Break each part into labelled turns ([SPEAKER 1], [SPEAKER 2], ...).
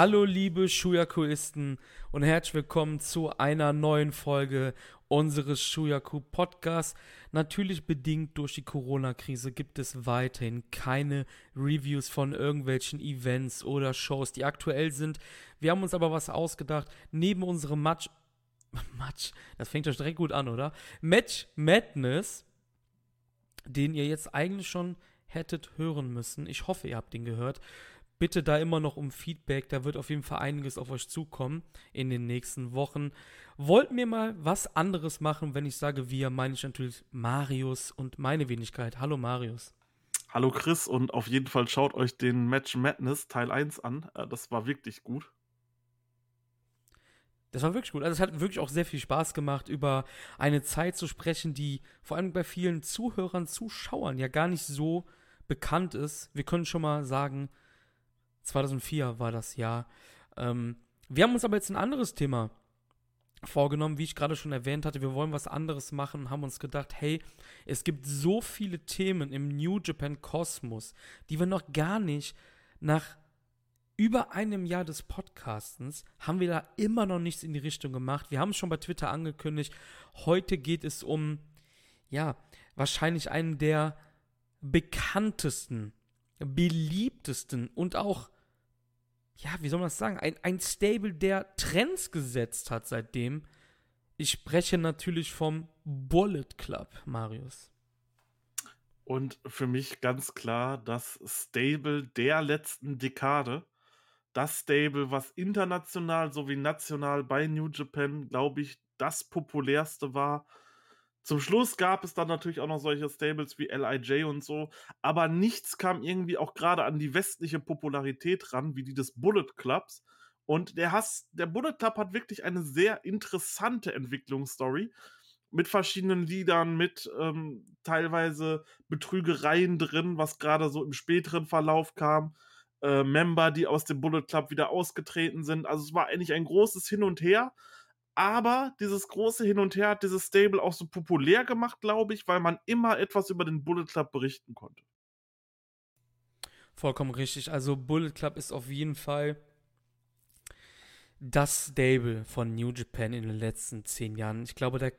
[SPEAKER 1] Hallo liebe Shuyakuisten und herzlich willkommen zu einer neuen Folge unseres Shuyaku Podcasts. Natürlich bedingt durch die Corona-Krise gibt es weiterhin keine Reviews von irgendwelchen Events oder Shows, die aktuell sind. Wir haben uns aber was ausgedacht. Neben unserem Match, Match, das fängt ja direkt gut an, oder? Match Madness, den ihr jetzt eigentlich schon hättet hören müssen. Ich hoffe, ihr habt ihn gehört bitte da immer noch um Feedback. Da wird auf jeden Fall einiges auf euch zukommen in den nächsten Wochen. Wollten wir mal was anderes machen? Wenn ich sage wir, meine ich natürlich Marius und meine Wenigkeit. Hallo Marius.
[SPEAKER 2] Hallo Chris und auf jeden Fall schaut euch den Match Madness Teil 1 an. Äh, das war wirklich gut.
[SPEAKER 1] Das war wirklich gut. Also es hat wirklich auch sehr viel Spaß gemacht, über eine Zeit zu sprechen, die vor allem bei vielen Zuhörern, Zuschauern ja gar nicht so bekannt ist. Wir können schon mal sagen, 2004 war das Jahr. Ähm, wir haben uns aber jetzt ein anderes Thema vorgenommen, wie ich gerade schon erwähnt hatte. Wir wollen was anderes machen und haben uns gedacht, hey, es gibt so viele Themen im New Japan Kosmos, die wir noch gar nicht nach über einem Jahr des Podcastens haben wir da immer noch nichts in die Richtung gemacht. Wir haben es schon bei Twitter angekündigt. Heute geht es um, ja, wahrscheinlich einen der bekanntesten, beliebtesten und auch ja, wie soll man das sagen, ein, ein Stable, der Trends gesetzt hat seitdem. Ich spreche natürlich vom Bullet Club, Marius.
[SPEAKER 2] Und für mich ganz klar das Stable der letzten Dekade. Das Stable, was international sowie national bei New Japan, glaube ich, das populärste war zum Schluss gab es dann natürlich auch noch solche Stables wie LIJ und so, aber nichts kam irgendwie auch gerade an die westliche Popularität ran, wie die des Bullet Clubs. Und der Hass, der Bullet Club hat wirklich eine sehr interessante Entwicklungsstory mit verschiedenen Liedern, mit ähm, teilweise Betrügereien drin, was gerade so im späteren Verlauf kam. Äh, Member, die aus dem Bullet Club wieder ausgetreten sind. Also es war eigentlich ein großes Hin und Her aber dieses große Hin und Her hat dieses Stable auch so populär gemacht, glaube ich, weil man immer etwas über den Bullet Club berichten konnte.
[SPEAKER 1] Vollkommen richtig. Also Bullet Club ist auf jeden Fall das Stable von New Japan in den letzten zehn Jahren. Ich glaube, da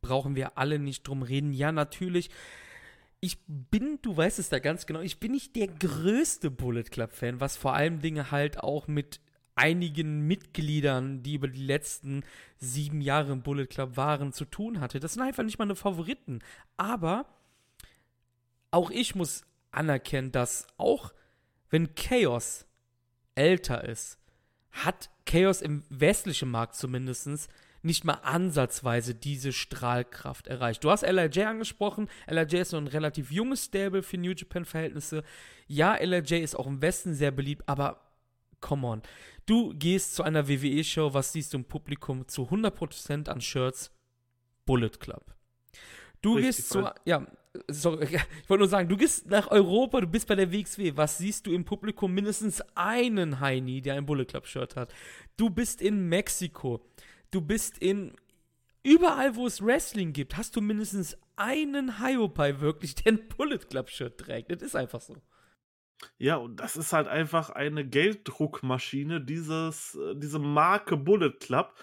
[SPEAKER 1] brauchen wir alle nicht drum reden. Ja, natürlich. Ich bin, du weißt es da ganz genau, ich bin nicht der größte Bullet Club-Fan, was vor allem Dinge halt auch mit einigen Mitgliedern, die über die letzten sieben Jahre im Bullet Club waren, zu tun hatte. Das sind einfach nicht meine Favoriten. Aber auch ich muss anerkennen, dass auch wenn Chaos älter ist, hat Chaos im westlichen Markt zumindest nicht mal ansatzweise diese Strahlkraft erreicht. Du hast LIJ angesprochen. LIJ ist noch ein relativ junges Stable für New Japan-Verhältnisse. Ja, LIJ ist auch im Westen sehr beliebt, aber come on. Du gehst zu einer WWE-Show, was siehst du im Publikum zu 100% an Shirts? Bullet Club. Du Richtig gehst zu, ja, sorry, ich wollte nur sagen, du gehst nach Europa, du bist bei der WXW. Was siehst du im Publikum? Mindestens einen Heini, der ein Bullet Club Shirt hat. Du bist in Mexiko. Du bist in überall, wo es Wrestling gibt, hast du mindestens einen Hyopai wirklich, der ein Bullet Club Shirt trägt. Das ist einfach so.
[SPEAKER 2] Ja, und das ist halt einfach eine Gelddruckmaschine, dieses, äh, diese Marke Bullet Club.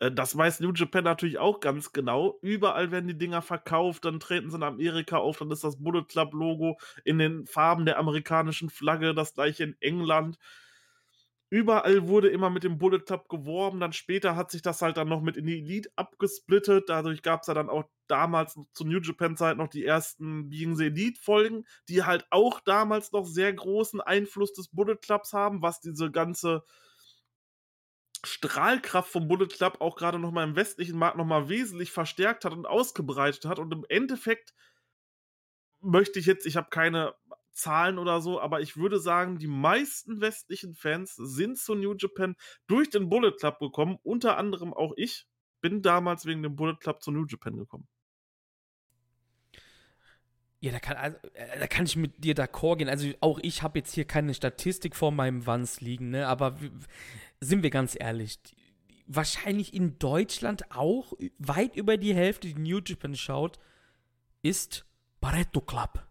[SPEAKER 2] Äh, das weiß New Japan natürlich auch ganz genau. Überall werden die Dinger verkauft, dann treten sie in Amerika auf, dann ist das Bullet Club Logo in den Farben der amerikanischen Flagge, das gleiche in England überall wurde immer mit dem Bullet Club geworben. Dann später hat sich das halt dann noch mit in die Elite abgesplittet. Dadurch gab es ja dann auch damals zu New Japan Zeit noch die ersten Being the Elite Folgen, die halt auch damals noch sehr großen Einfluss des Bullet Clubs haben, was diese ganze Strahlkraft vom Bullet Club auch gerade noch mal im westlichen Markt noch mal wesentlich verstärkt hat und ausgebreitet hat und im Endeffekt möchte ich jetzt, ich habe keine Zahlen oder so, aber ich würde sagen, die meisten westlichen Fans sind zu New Japan durch den Bullet Club gekommen, unter anderem auch ich bin damals wegen dem Bullet Club zu New Japan gekommen.
[SPEAKER 1] Ja, da kann, also, äh, da kann ich mit dir d'accord gehen. Also auch ich habe jetzt hier keine Statistik vor meinem Wanz liegen, ne? aber sind wir ganz ehrlich, wahrscheinlich in Deutschland auch weit über die Hälfte, die New Japan schaut, ist Barretto Club.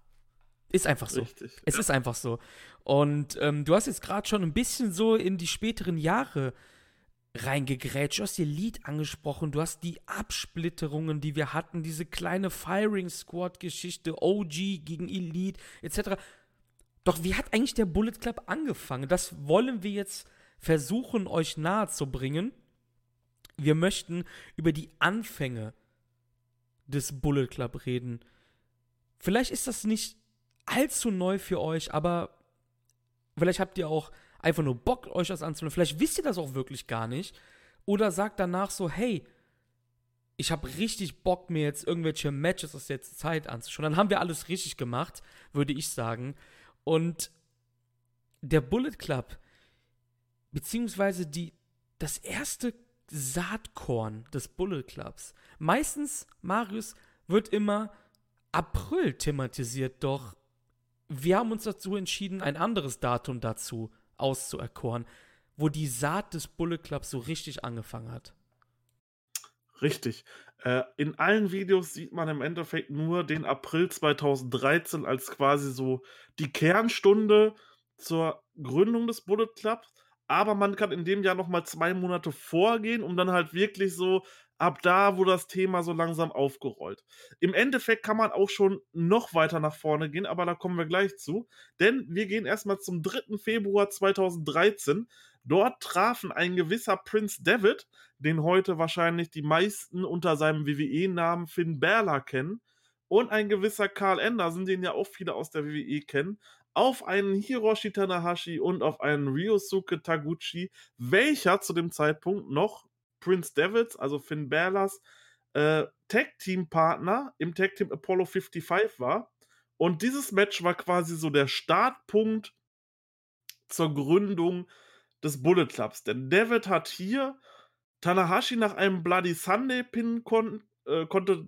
[SPEAKER 1] Ist einfach so. Richtig, es ja. ist einfach so. Und ähm, du hast jetzt gerade schon ein bisschen so in die späteren Jahre reingegrätscht. Du hast die Lead angesprochen, du hast die Absplitterungen, die wir hatten, diese kleine Firing Squad-Geschichte, OG gegen Elite, etc. Doch wie hat eigentlich der Bullet Club angefangen? Das wollen wir jetzt versuchen, euch nahe zu bringen. Wir möchten über die Anfänge des Bullet Club reden. Vielleicht ist das nicht allzu neu für euch, aber vielleicht habt ihr auch einfach nur Bock, euch das anzuhören. Vielleicht wisst ihr das auch wirklich gar nicht. Oder sagt danach so, hey, ich habe richtig Bock, mir jetzt irgendwelche Matches aus der Zeit anzuschauen. Dann haben wir alles richtig gemacht, würde ich sagen. Und der Bullet Club, beziehungsweise die, das erste Saatkorn des Bullet Clubs. Meistens, Marius, wird immer April thematisiert, doch wir haben uns dazu entschieden, ein anderes Datum dazu auszuerkoren, wo die Saat des Bullet Clubs so richtig angefangen hat.
[SPEAKER 2] Richtig. Äh, in allen Videos sieht man im Endeffekt nur den April 2013 als quasi so die Kernstunde zur Gründung des Bullet Clubs. Aber man kann in dem Jahr nochmal zwei Monate vorgehen, um dann halt wirklich so ab da, wo das Thema so langsam aufgerollt. Im Endeffekt kann man auch schon noch weiter nach vorne gehen, aber da kommen wir gleich zu. Denn wir gehen erstmal zum 3. Februar 2013. Dort trafen ein gewisser Prince David, den heute wahrscheinlich die meisten unter seinem WWE-Namen Finn Balor kennen, und ein gewisser Carl Anderson, den ja auch viele aus der WWE kennen, auf einen Hiroshi Tanahashi und auf einen Ryosuke Taguchi, welcher zu dem Zeitpunkt noch Prince Devils, also Finn Balors, äh, Tag-Team-Partner im Tag-Team Apollo 55 war. Und dieses Match war quasi so der Startpunkt zur Gründung des Bullet Clubs. Denn David hat hier Tanahashi nach einem Bloody Sunday Pin kon äh, konnte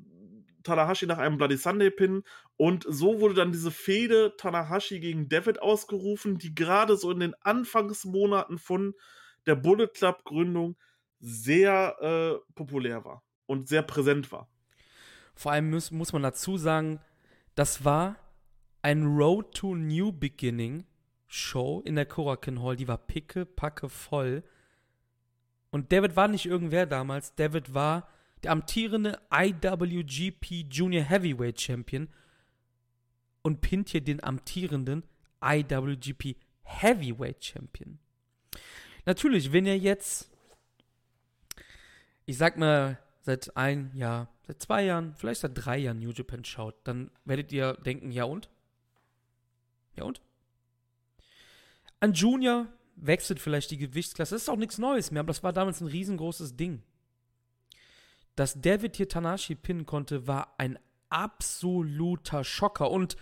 [SPEAKER 2] Tanahashi nach einem Bloody Sunday Pin und so wurde dann diese Fehde Tanahashi gegen David ausgerufen, die gerade so in den Anfangsmonaten von der Bullet Club Gründung sehr äh, populär war und sehr präsent war.
[SPEAKER 1] Vor allem muss, muss man dazu sagen, das war ein Road to New Beginning Show in der Korakin Hall, die war picke, packe voll. Und David war nicht irgendwer damals, David war der amtierende IWGP Junior Heavyweight Champion und pinnt hier den amtierenden IWGP Heavyweight Champion. Natürlich, wenn ihr jetzt ich sag mal, seit ein Jahr, seit zwei Jahren, vielleicht seit drei Jahren New Japan schaut, dann werdet ihr denken, ja und? Ja und? Ein Junior wechselt vielleicht die Gewichtsklasse. Das ist auch nichts Neues mehr, aber das war damals ein riesengroßes Ding. Dass David hier Tanashi pinnen konnte, war ein absoluter Schocker. Und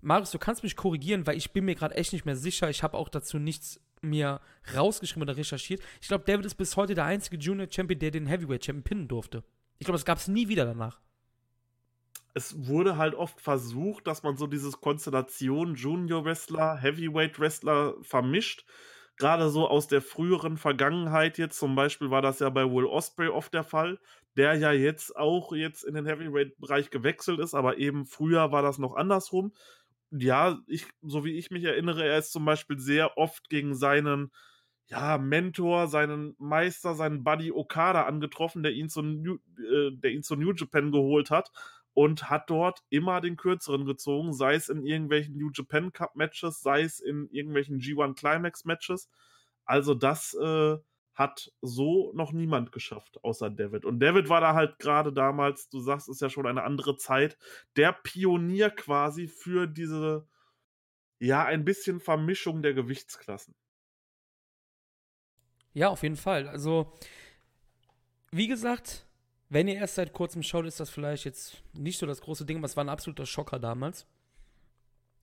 [SPEAKER 1] Marius, du kannst mich korrigieren, weil ich bin mir gerade echt nicht mehr sicher. Ich habe auch dazu nichts mir rausgeschrieben oder recherchiert. Ich glaube, David ist bis heute der einzige Junior Champion, der den Heavyweight Champion pinnen durfte. Ich glaube, das gab es nie wieder danach.
[SPEAKER 2] Es wurde halt oft versucht, dass man so dieses Konstellation Junior Wrestler, Heavyweight Wrestler vermischt. Gerade so aus der früheren Vergangenheit jetzt, zum Beispiel war das ja bei Will Osprey oft der Fall, der ja jetzt auch jetzt in den Heavyweight-Bereich gewechselt ist, aber eben früher war das noch andersrum ja, ich, so wie ich mich erinnere, er ist zum Beispiel sehr oft gegen seinen ja, Mentor, seinen Meister, seinen Buddy Okada angetroffen, der ihn, zu New, äh, der ihn zu New Japan geholt hat und hat dort immer den kürzeren gezogen, sei es in irgendwelchen New Japan Cup Matches, sei es in irgendwelchen G1 Climax Matches. Also das äh, hat so noch niemand geschafft, außer David. Und David war da halt gerade damals, du sagst, ist ja schon eine andere Zeit, der Pionier quasi für diese, ja, ein bisschen Vermischung der Gewichtsklassen.
[SPEAKER 1] Ja, auf jeden Fall. Also, wie gesagt, wenn ihr erst seit kurzem schaut, ist das vielleicht jetzt nicht so das große Ding, aber es war ein absoluter Schocker damals.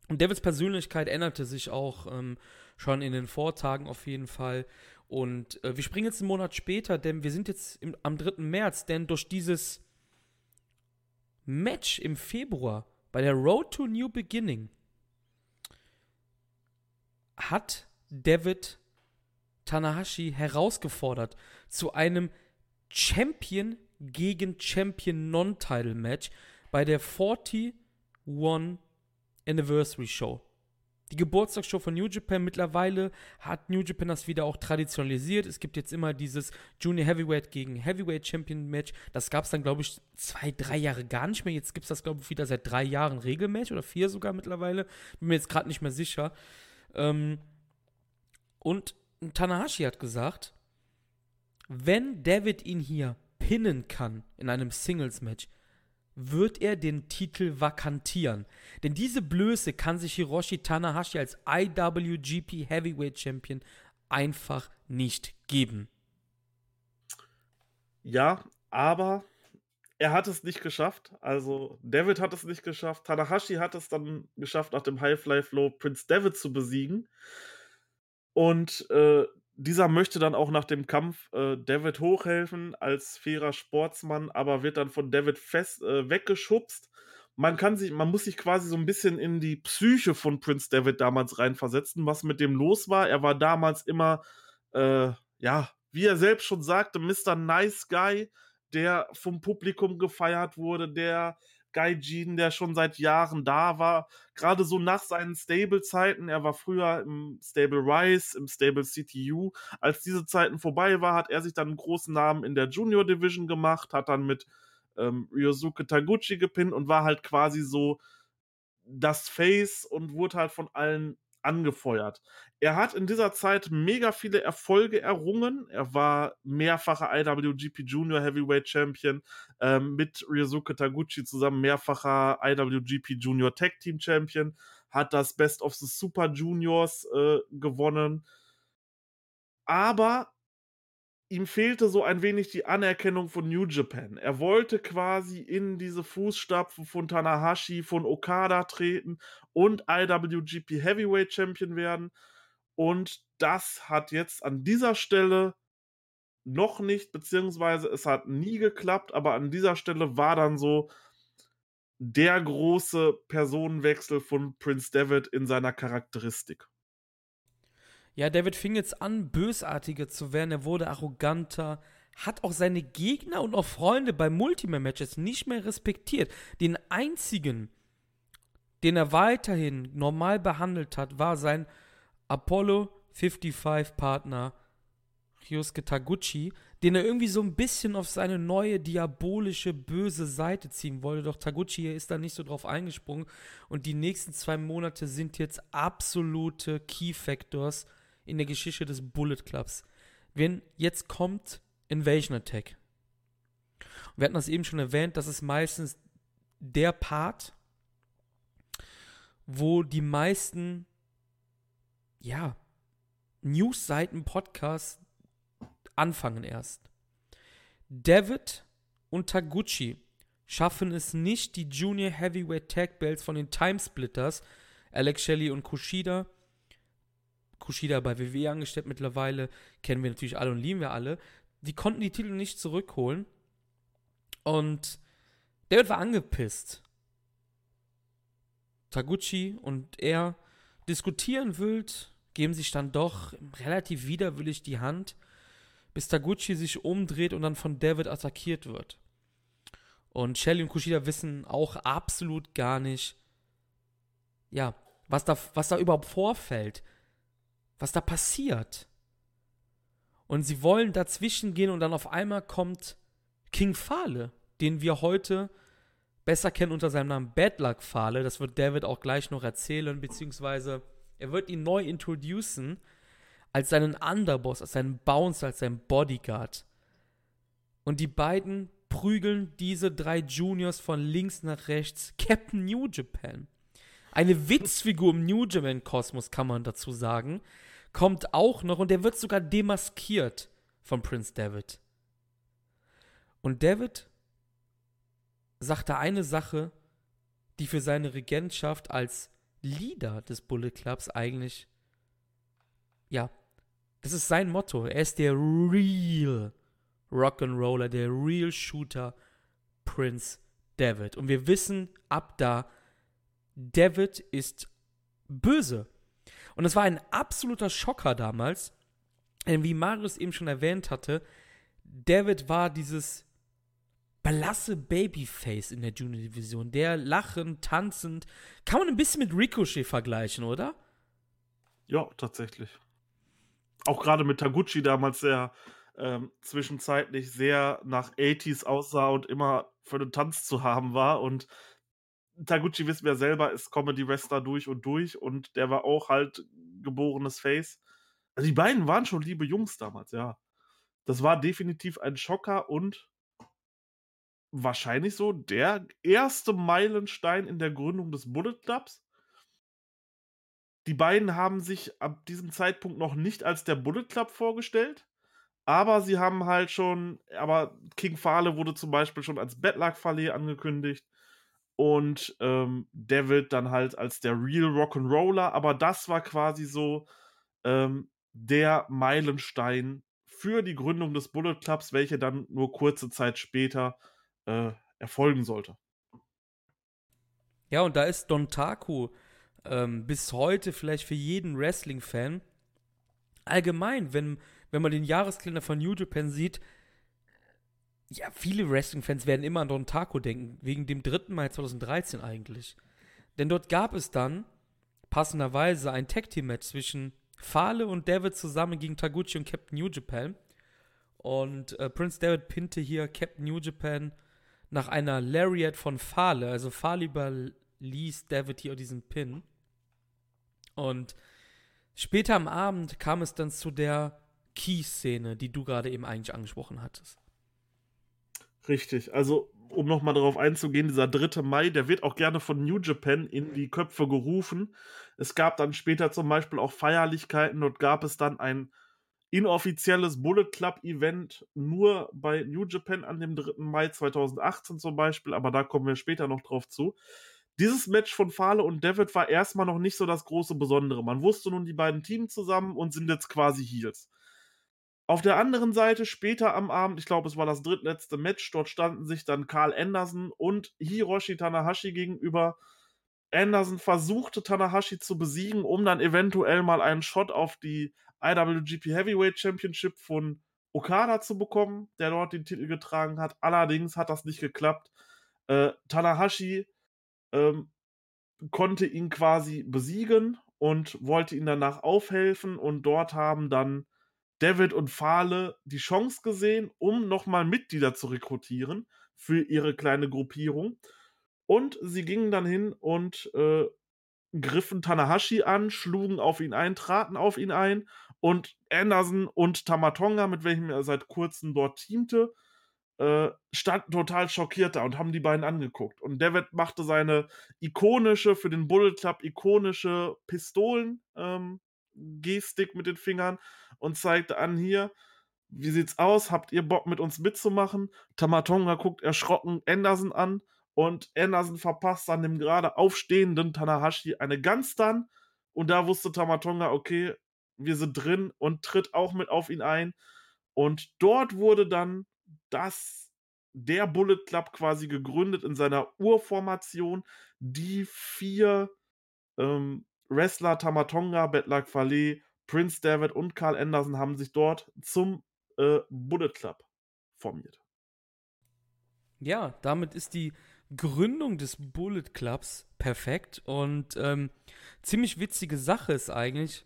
[SPEAKER 1] Und Davids Persönlichkeit änderte sich auch ähm, schon in den Vortagen auf jeden Fall. Und äh, wir springen jetzt einen Monat später, denn wir sind jetzt im, am 3. März, denn durch dieses Match im Februar bei der Road to New Beginning hat David Tanahashi herausgefordert zu einem Champion gegen Champion Non-Title Match bei der 41 Anniversary Show. Die Geburtstagsshow von New Japan. Mittlerweile hat New Japan das wieder auch traditionalisiert. Es gibt jetzt immer dieses Junior Heavyweight gegen Heavyweight Champion Match. Das gab es dann, glaube ich, zwei, drei Jahre gar nicht mehr. Jetzt gibt es das, glaube ich, wieder seit drei Jahren Regelmatch oder vier sogar mittlerweile. Bin mir jetzt gerade nicht mehr sicher. Ähm, und Tanahashi hat gesagt, wenn David ihn hier pinnen kann in einem Singles-Match, wird er den Titel vakantieren. Denn diese Blöße kann sich Hiroshi Tanahashi als IWGP Heavyweight Champion einfach nicht geben.
[SPEAKER 2] Ja, aber er hat es nicht geschafft. Also David hat es nicht geschafft. Tanahashi hat es dann geschafft, nach dem High Fly Flow Prince David zu besiegen. Und äh, dieser möchte dann auch nach dem Kampf äh, David hochhelfen als fairer Sportsmann, aber wird dann von David fest äh, weggeschubst. Man kann sich, man muss sich quasi so ein bisschen in die Psyche von Prince David damals reinversetzen, was mit dem los war. Er war damals immer, äh, ja, wie er selbst schon sagte, Mr. Nice Guy, der vom Publikum gefeiert wurde, der Gaijin, der schon seit Jahren da war. Gerade so nach seinen Stable-Zeiten, er war früher im Stable Rise, im Stable CTU. Als diese Zeiten vorbei war, hat er sich dann einen großen Namen in der Junior Division gemacht, hat dann mit ähm, Ryosuke Taguchi gepinnt und war halt quasi so das Face und wurde halt von allen angefeuert. Er hat in dieser Zeit mega viele Erfolge errungen. Er war mehrfacher IWGP Junior Heavyweight Champion, ähm, mit Ryosuke Taguchi zusammen mehrfacher IWGP Junior Tag Team Champion, hat das Best of the Super Juniors äh, gewonnen. Aber ihm fehlte so ein wenig die Anerkennung von New Japan. Er wollte quasi in diese Fußstapfen von Tanahashi, von Okada treten und IWGP Heavyweight Champion werden. Und das hat jetzt an dieser Stelle noch nicht, beziehungsweise es hat nie geklappt, aber an dieser Stelle war dann so der große Personenwechsel von Prince David in seiner Charakteristik.
[SPEAKER 1] Ja, David fing jetzt an, bösartiger zu werden. Er wurde arroganter, hat auch seine Gegner und auch Freunde bei Multiman-Matches nicht mehr respektiert. Den einzigen, den er weiterhin normal behandelt hat, war sein Apollo 55-Partner Ryosuke Taguchi, den er irgendwie so ein bisschen auf seine neue diabolische, böse Seite ziehen wollte. Doch Taguchi ist da nicht so drauf eingesprungen. Und die nächsten zwei Monate sind jetzt absolute Key Factors in der Geschichte des Bullet Clubs. Wenn jetzt kommt Invasion Attack. Wir hatten das eben schon erwähnt, das ist meistens der Part, wo die meisten, ja, News-Seiten, Podcasts anfangen erst. David und Taguchi schaffen es nicht, die Junior Heavyweight Tag Belts von den Timesplitters, Alex Shelley und Kushida, Kushida bei WWE angestellt mittlerweile, kennen wir natürlich alle und lieben wir alle. Die konnten die Titel nicht zurückholen. Und David war angepisst. Taguchi und er diskutieren wild, geben sich dann doch relativ widerwillig die Hand, bis Taguchi sich umdreht und dann von David attackiert wird. Und Shelly und Kushida wissen auch absolut gar nicht, ja, was da, was da überhaupt vorfällt was da passiert. Und sie wollen dazwischen gehen und dann auf einmal kommt King Fale, den wir heute besser kennen unter seinem Namen Bad Luck Fale. Das wird David auch gleich noch erzählen, beziehungsweise er wird ihn neu introducen als seinen Underboss, als seinen Bouncer, als seinen Bodyguard. Und die beiden prügeln diese drei Juniors von links nach rechts. Captain New Japan. Eine Witzfigur im New Japan-Kosmos, kann man dazu sagen kommt auch noch und der wird sogar demaskiert von Prince David. Und David sagt da eine Sache, die für seine Regentschaft als Leader des Bullet Clubs eigentlich, ja, das ist sein Motto. Er ist der real Rock'n'Roller, der real Shooter Prince David. Und wir wissen ab da, David ist böse. Und es war ein absoluter Schocker damals, denn wie Marius eben schon erwähnt hatte, David war dieses blasse Babyface in der Junior-Division. Der lachend, tanzend. Kann man ein bisschen mit Ricochet vergleichen, oder?
[SPEAKER 2] Ja, tatsächlich. Auch gerade mit Taguchi damals, der ähm, zwischenzeitlich sehr nach 80s aussah und immer für den Tanz zu haben war. Und Taguchi wissen wir selber, ist Comedy-Wrestler durch und durch und der war auch halt geborenes Face. Also die beiden waren schon liebe Jungs damals, ja. Das war definitiv ein Schocker und wahrscheinlich so der erste Meilenstein in der Gründung des Bullet Clubs. Die beiden haben sich ab diesem Zeitpunkt noch nicht als der Bullet Club vorgestellt, aber sie haben halt schon, aber King Fale wurde zum Beispiel schon als Bedlag Fale angekündigt und ähm, David dann halt als der Real Rock'n'Roller, aber das war quasi so ähm, der Meilenstein für die Gründung des Bullet Clubs, welche dann nur kurze Zeit später äh, erfolgen sollte.
[SPEAKER 1] Ja, und da ist Don Taku ähm, bis heute vielleicht für jeden Wrestling-Fan allgemein, wenn, wenn man den Jahreskalender von New Japan sieht, ja, viele Wrestling-Fans werden immer an Don Taku denken, wegen dem 3. Mai 2013 eigentlich. Denn dort gab es dann passenderweise ein Tag-Team-Match zwischen Fale und David zusammen gegen Taguchi und Captain New Japan. Und äh, Prince David pinte hier Captain New Japan nach einer Lariat von Fale. Also Fale überließ David hier diesen Pin. Und später am Abend kam es dann zu der Key-Szene, die du gerade eben eigentlich angesprochen hattest.
[SPEAKER 2] Richtig, also um nochmal darauf einzugehen, dieser 3. Mai, der wird auch gerne von New Japan in die Köpfe gerufen. Es gab dann später zum Beispiel auch Feierlichkeiten. Dort gab es dann ein inoffizielles Bullet Club Event nur bei New Japan an dem 3. Mai 2018 zum Beispiel, aber da kommen wir später noch drauf zu. Dieses Match von Fale und David war erstmal noch nicht so das große Besondere. Man wusste nun, die beiden Teams zusammen und sind jetzt quasi Heels. Auf der anderen Seite, später am Abend, ich glaube, es war das drittletzte Match, dort standen sich dann Carl Anderson und Hiroshi Tanahashi gegenüber. Anderson versuchte Tanahashi zu besiegen, um dann eventuell mal einen Shot auf die IWGP Heavyweight Championship von Okada zu bekommen, der dort den Titel getragen hat. Allerdings hat das nicht geklappt. Äh, Tanahashi ähm, konnte ihn quasi besiegen und wollte ihn danach aufhelfen und dort haben dann David und Fahle die Chance gesehen, um nochmal Mitglieder zu rekrutieren für ihre kleine Gruppierung. Und sie gingen dann hin und äh, griffen Tanahashi an, schlugen auf ihn ein, traten auf ihn ein und Anderson und Tamatonga, mit welchem er seit kurzem dort teamte, äh, standen total schockiert da und haben die beiden angeguckt. Und David machte seine ikonische, für den Bullet Club ikonische Pistolen ähm, Gestik mit den Fingern und zeigte an hier, wie sieht's aus? Habt ihr Bock mit uns mitzumachen? Tamatonga guckt erschrocken Anderson an und Anderson verpasst dann dem gerade aufstehenden Tanahashi eine Gans dann und da wusste Tamatonga, okay, wir sind drin und tritt auch mit auf ihn ein und dort wurde dann das der Bullet Club quasi gegründet in seiner Urformation, die vier ähm, Wrestler Tamatonga, Betlak Fale, Prince David und Carl Anderson haben sich dort zum äh, Bullet Club formiert.
[SPEAKER 1] Ja, damit ist die Gründung des Bullet Clubs perfekt und ähm, ziemlich witzige Sache ist eigentlich,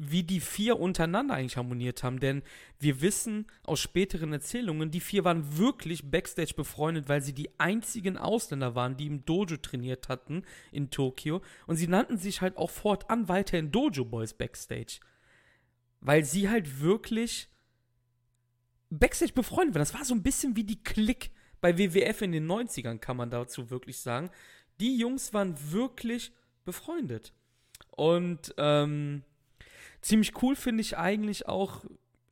[SPEAKER 1] wie die vier untereinander eigentlich harmoniert haben. Denn wir wissen aus späteren Erzählungen, die vier waren wirklich backstage befreundet, weil sie die einzigen Ausländer waren, die im Dojo trainiert hatten in Tokio. Und sie nannten sich halt auch fortan weiterhin Dojo Boys backstage. Weil sie halt wirklich backstage befreundet waren. Das war so ein bisschen wie die Klick bei WWF in den 90ern, kann man dazu wirklich sagen. Die Jungs waren wirklich befreundet. Und ähm, Ziemlich cool finde ich eigentlich auch,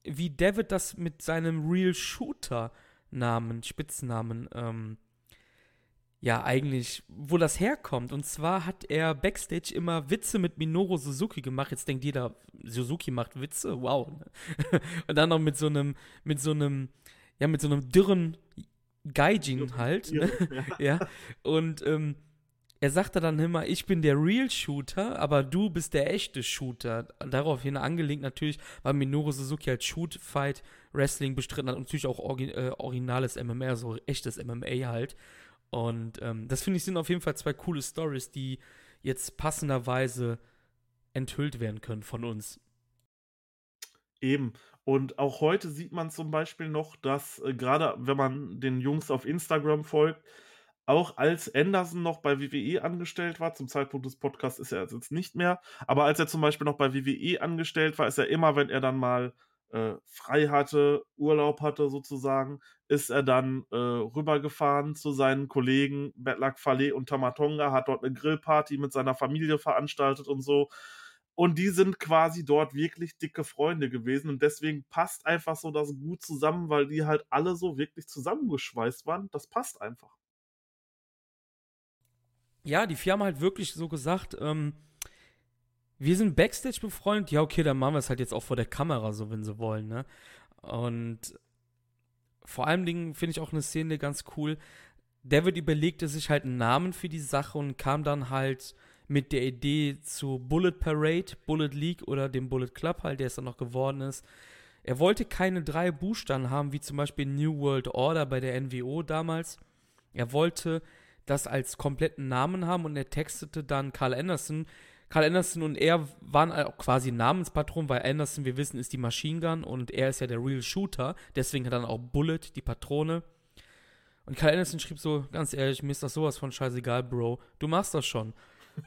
[SPEAKER 1] wie David das mit seinem Real Shooter Namen, Spitznamen, ähm, ja, eigentlich, wo das herkommt. Und zwar hat er Backstage immer Witze mit Minoru Suzuki gemacht. Jetzt denkt jeder, Suzuki macht Witze, wow. Und dann noch mit so einem, mit so einem, ja, mit so einem dürren Gaijin halt. Ne? Ja. ja. Und ähm, er sagte dann immer, ich bin der Real Shooter, aber du bist der echte Shooter. Daraufhin angelegt natürlich, weil Minoru Suzuki halt Shoot Fight Wrestling bestritten hat und natürlich auch Orgi äh, originales MMA, so echtes MMA halt. Und ähm, das finde ich sind auf jeden Fall zwei coole Stories, die jetzt passenderweise enthüllt werden können von uns.
[SPEAKER 2] Eben. Und auch heute sieht man zum Beispiel noch, dass äh, gerade wenn man den Jungs auf Instagram folgt, auch als Anderson noch bei WWE angestellt war, zum Zeitpunkt des Podcasts ist er jetzt nicht mehr, aber als er zum Beispiel noch bei WWE angestellt war, ist er immer, wenn er dann mal äh, frei hatte, Urlaub hatte sozusagen, ist er dann äh, rübergefahren zu seinen Kollegen Betlak Fale und Tamatonga, hat dort eine Grillparty mit seiner Familie veranstaltet und so. Und die sind quasi dort wirklich dicke Freunde gewesen. Und deswegen passt einfach so das gut zusammen, weil die halt alle so wirklich zusammengeschweißt waren. Das passt einfach.
[SPEAKER 1] Ja, die vier haben halt wirklich so gesagt, ähm, wir sind Backstage befreundet, ja, okay, dann machen wir es halt jetzt auch vor der Kamera, so wenn sie wollen, ne? Und vor allen Dingen finde ich auch eine Szene ganz cool. David überlegte sich halt einen Namen für die Sache und kam dann halt mit der Idee zu Bullet Parade, Bullet League oder dem Bullet Club halt, der es dann noch geworden ist. Er wollte keine drei Buchstaben haben, wie zum Beispiel New World Order bei der NWO damals. Er wollte das als kompletten Namen haben und er textete dann Carl Anderson. Carl Anderson und er waren auch quasi Namenspatron, weil Anderson, wir wissen, ist die Machine Gun und er ist ja der Real Shooter. Deswegen hat er dann auch Bullet, die Patrone. Und Carl Anderson schrieb so, ganz ehrlich, mir ist das sowas von scheißegal, Bro. Du machst das schon.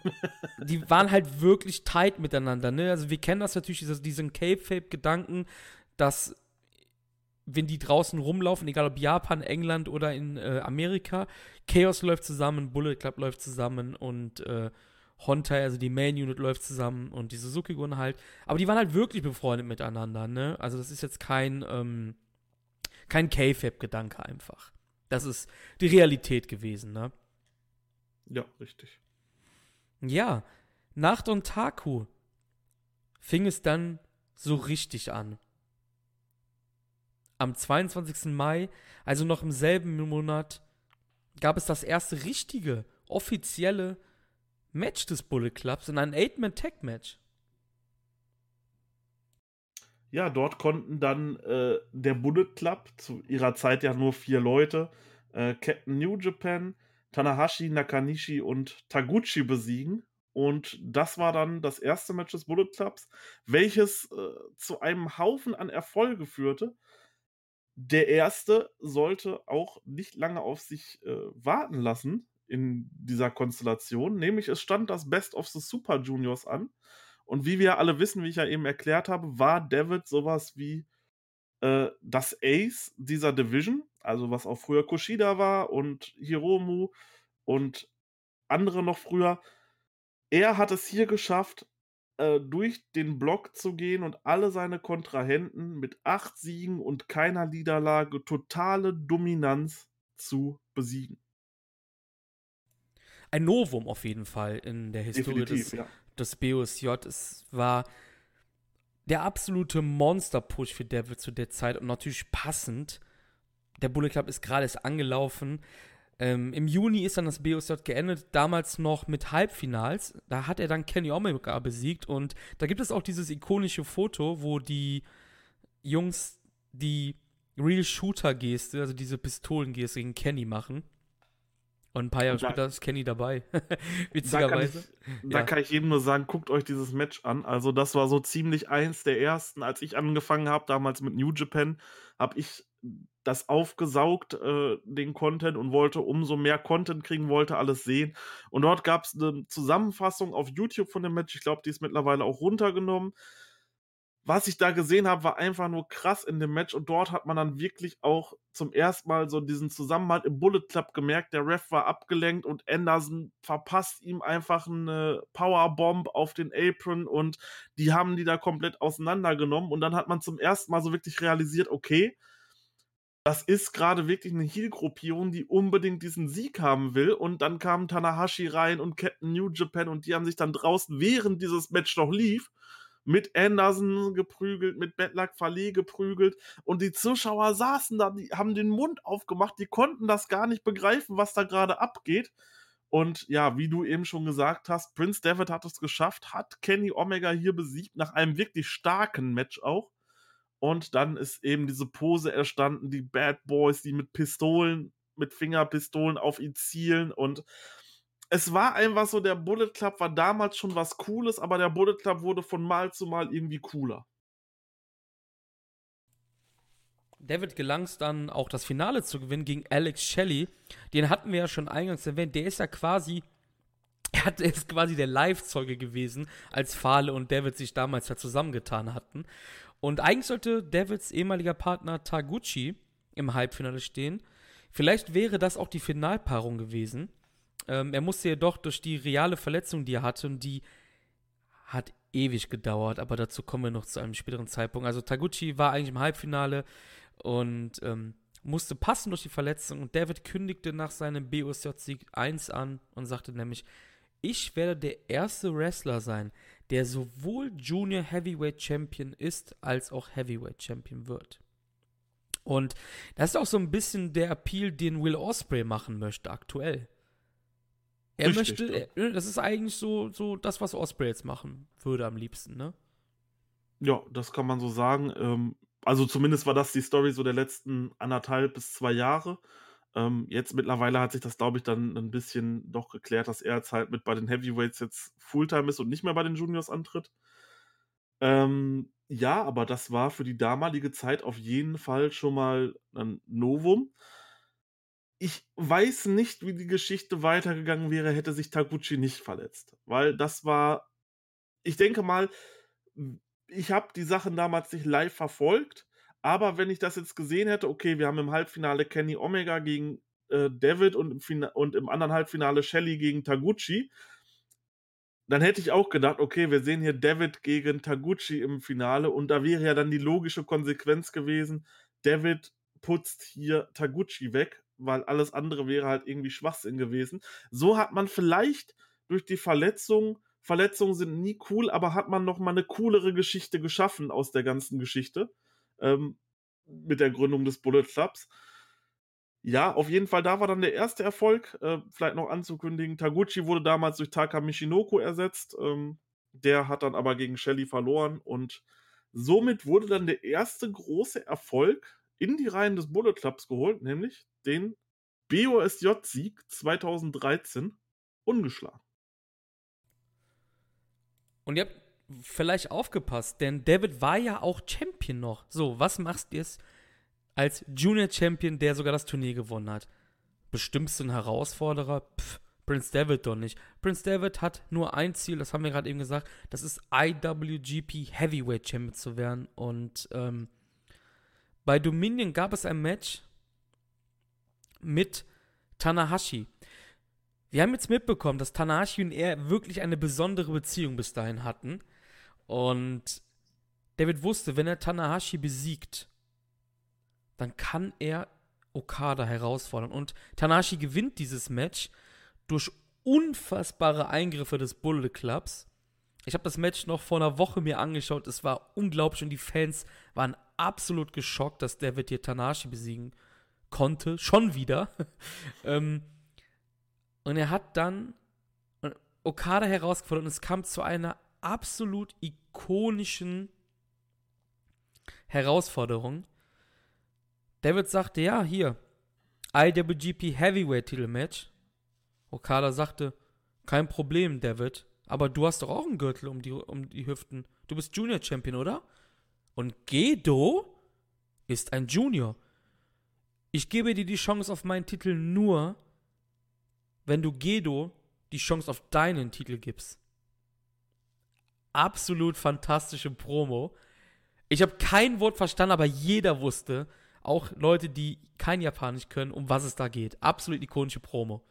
[SPEAKER 1] die waren halt wirklich tight miteinander, ne? Also wir kennen das natürlich, diesen Cape-Fape-Gedanken, dass wenn die draußen rumlaufen, egal ob Japan, England oder in äh, Amerika, Chaos läuft zusammen, Bullet Club läuft zusammen und äh, Hontai, also die Main Unit läuft zusammen und die Suzuki-Gun halt. Aber die waren halt wirklich befreundet miteinander, ne? Also das ist jetzt kein, ähm, kein K-Fab-Gedanke einfach. Das ist die Realität gewesen, ne?
[SPEAKER 2] Ja, richtig.
[SPEAKER 1] Ja, nach Dontaku fing es dann so richtig an. Am 22. Mai, also noch im selben Monat, gab es das erste richtige, offizielle Match des Bullet Clubs in einem Eight-Man-Tag-Match.
[SPEAKER 2] Ja, dort konnten dann äh, der Bullet Club, zu ihrer Zeit ja nur vier Leute, äh, Captain New Japan, Tanahashi, Nakanishi und Taguchi besiegen. Und das war dann das erste Match des Bullet Clubs, welches äh, zu einem Haufen an Erfolge führte. Der erste sollte auch nicht lange auf sich äh, warten lassen in dieser Konstellation, nämlich es stand das Best of the Super Juniors an. Und wie wir alle wissen, wie ich ja eben erklärt habe, war David sowas wie äh, das Ace dieser Division, also was auch früher Kushida war und Hiromu und andere noch früher. Er hat es hier geschafft, äh, durch den Block zu gehen und alle seine Kontrahenten mit acht Siegen und keiner Niederlage totale Dominanz zu besiegen
[SPEAKER 1] ein Novum auf jeden Fall in der Historie des, ja. des BOSJ. Es war der absolute Monster-Push für Devil zu der Zeit und natürlich passend. Der Bullet Club ist gerade erst angelaufen. Ähm, Im Juni ist dann das BOSJ geendet, damals noch mit Halbfinals. Da hat er dann Kenny Omega besiegt und da gibt es auch dieses ikonische Foto, wo die Jungs die Real Shooter-Geste, also diese Pistolengeste gegen Kenny machen. Und ein paar Jahre da, später ist Kenny dabei. Witzigerweise.
[SPEAKER 2] Da, kann ich, da kann ich jedem nur sagen, guckt euch dieses Match an. Also, das war so ziemlich eins der ersten. Als ich angefangen habe, damals mit New Japan, habe ich das aufgesaugt, äh, den Content, und wollte umso mehr Content kriegen, wollte alles sehen. Und dort gab es eine Zusammenfassung auf YouTube von dem Match. Ich glaube, die ist mittlerweile auch runtergenommen was ich da gesehen habe, war einfach nur krass in dem Match und dort hat man dann wirklich auch zum ersten Mal so diesen Zusammenhalt im Bullet Club gemerkt. Der Ref war abgelenkt und Anderson verpasst ihm einfach eine Powerbomb auf den Apron und die haben die da komplett auseinandergenommen und dann hat man zum ersten Mal so wirklich realisiert, okay, das ist gerade wirklich eine Heel-Gruppierung, die unbedingt diesen Sieg haben will. Und dann kam Tanahashi rein und Captain New Japan und die haben sich dann draußen, während dieses Match noch lief, mit Anderson geprügelt, mit Bettlack Fale geprügelt und die Zuschauer saßen da, die haben den Mund aufgemacht, die konnten das gar nicht begreifen, was da gerade abgeht. Und ja, wie du eben schon gesagt hast, Prince David hat es geschafft, hat Kenny Omega hier besiegt, nach einem wirklich starken Match auch. Und dann ist eben diese Pose erstanden, die Bad Boys, die mit Pistolen, mit Fingerpistolen auf ihn zielen. Und es war einfach so, der Bullet Club war damals schon was Cooles, aber der Bullet Club wurde von Mal zu Mal irgendwie cooler.
[SPEAKER 1] David gelang es dann auch das Finale zu gewinnen gegen Alex Shelley. Den hatten wir ja schon eingangs erwähnt. Der ist ja quasi, er hat, ist quasi der Live-Zeuge gewesen, als Fahle und David sich damals ja zusammengetan hatten. Und eigentlich sollte Davids ehemaliger Partner Taguchi im Halbfinale stehen. Vielleicht wäre das auch die Finalpaarung gewesen. Ähm, er musste jedoch durch die reale Verletzung, die er hatte, und die hat ewig gedauert, aber dazu kommen wir noch zu einem späteren Zeitpunkt. Also Taguchi war eigentlich im Halbfinale und ähm, musste passen durch die Verletzung und David kündigte nach seinem BOSJ-Sieg 1 an und sagte nämlich, ich werde der erste Wrestler sein, der sowohl Junior Heavyweight Champion ist, als auch Heavyweight Champion wird. Und das ist auch so ein bisschen der Appeal, den Will Osprey machen möchte aktuell. Er Richtig, möchte, ja. das ist eigentlich so, so das, was Osprey jetzt machen würde am liebsten, ne?
[SPEAKER 2] Ja, das kann man so sagen. Ähm, also zumindest war das die Story so der letzten anderthalb bis zwei Jahre. Ähm, jetzt mittlerweile hat sich das, glaube ich, dann ein bisschen doch geklärt, dass er jetzt halt mit bei den Heavyweights jetzt Fulltime ist und nicht mehr bei den Juniors antritt. Ähm, ja, aber das war für die damalige Zeit auf jeden Fall schon mal ein Novum. Ich weiß nicht, wie die Geschichte weitergegangen wäre, hätte sich Taguchi nicht verletzt. Weil das war, ich denke mal, ich habe die Sachen damals nicht live verfolgt, aber wenn ich das jetzt gesehen hätte, okay, wir haben im Halbfinale Kenny Omega gegen äh, David und im, und im anderen Halbfinale Shelly gegen Taguchi, dann hätte ich auch gedacht, okay, wir sehen hier David gegen Taguchi im Finale und da wäre ja dann die logische Konsequenz gewesen, David putzt hier Taguchi weg, weil alles andere wäre halt irgendwie Schwachsinn gewesen. So hat man vielleicht durch die Verletzung Verletzungen sind nie cool, aber hat man noch mal eine coolere Geschichte geschaffen aus der ganzen Geschichte ähm, mit der Gründung des Bullet Clubs. Ja, auf jeden Fall, da war dann der erste Erfolg. Äh, vielleicht noch anzukündigen, Taguchi wurde damals durch Taka Michinoku ersetzt. Ähm, der hat dann aber gegen Shelly verloren und somit wurde dann der erste große Erfolg in die Reihen des Bullet Clubs geholt, nämlich den BOSJ-Sieg 2013 ungeschlagen.
[SPEAKER 1] Und ihr habt vielleicht aufgepasst, denn David war ja auch Champion noch. So, was machst du jetzt als Junior Champion, der sogar das Turnier gewonnen hat? Bestimmst du einen Herausforderer? Pff, Prince David doch nicht. Prince David hat nur ein Ziel, das haben wir gerade eben gesagt, das ist IWGP Heavyweight Champion zu werden. Und ähm, bei Dominion gab es ein Match mit Tanahashi. Wir haben jetzt mitbekommen, dass Tanahashi und er wirklich eine besondere Beziehung bis dahin hatten. Und David wusste, wenn er Tanahashi besiegt, dann kann er Okada herausfordern. Und Tanahashi gewinnt dieses Match durch unfassbare Eingriffe des Bullet Clubs. Ich habe das Match noch vor einer Woche mir angeschaut. Es war unglaublich und die Fans waren absolut geschockt, dass David hier Tanahashi besiegen konnte. Schon wieder. ähm, und er hat dann Okada herausgefordert und es kam zu einer absolut ikonischen Herausforderung. David sagte, ja, hier, IWGP Heavyweight Titelmatch. Okada sagte, kein Problem, David, aber du hast doch auch einen Gürtel um die, um die Hüften. Du bist Junior Champion, oder? Und Gedo ist ein Junior. Ich gebe dir die Chance auf meinen Titel nur, wenn du Gedo die Chance auf deinen Titel gibst. Absolut fantastische Promo. Ich habe kein Wort verstanden, aber jeder wusste, auch Leute, die kein Japanisch können, um was es da geht. Absolut ikonische Promo.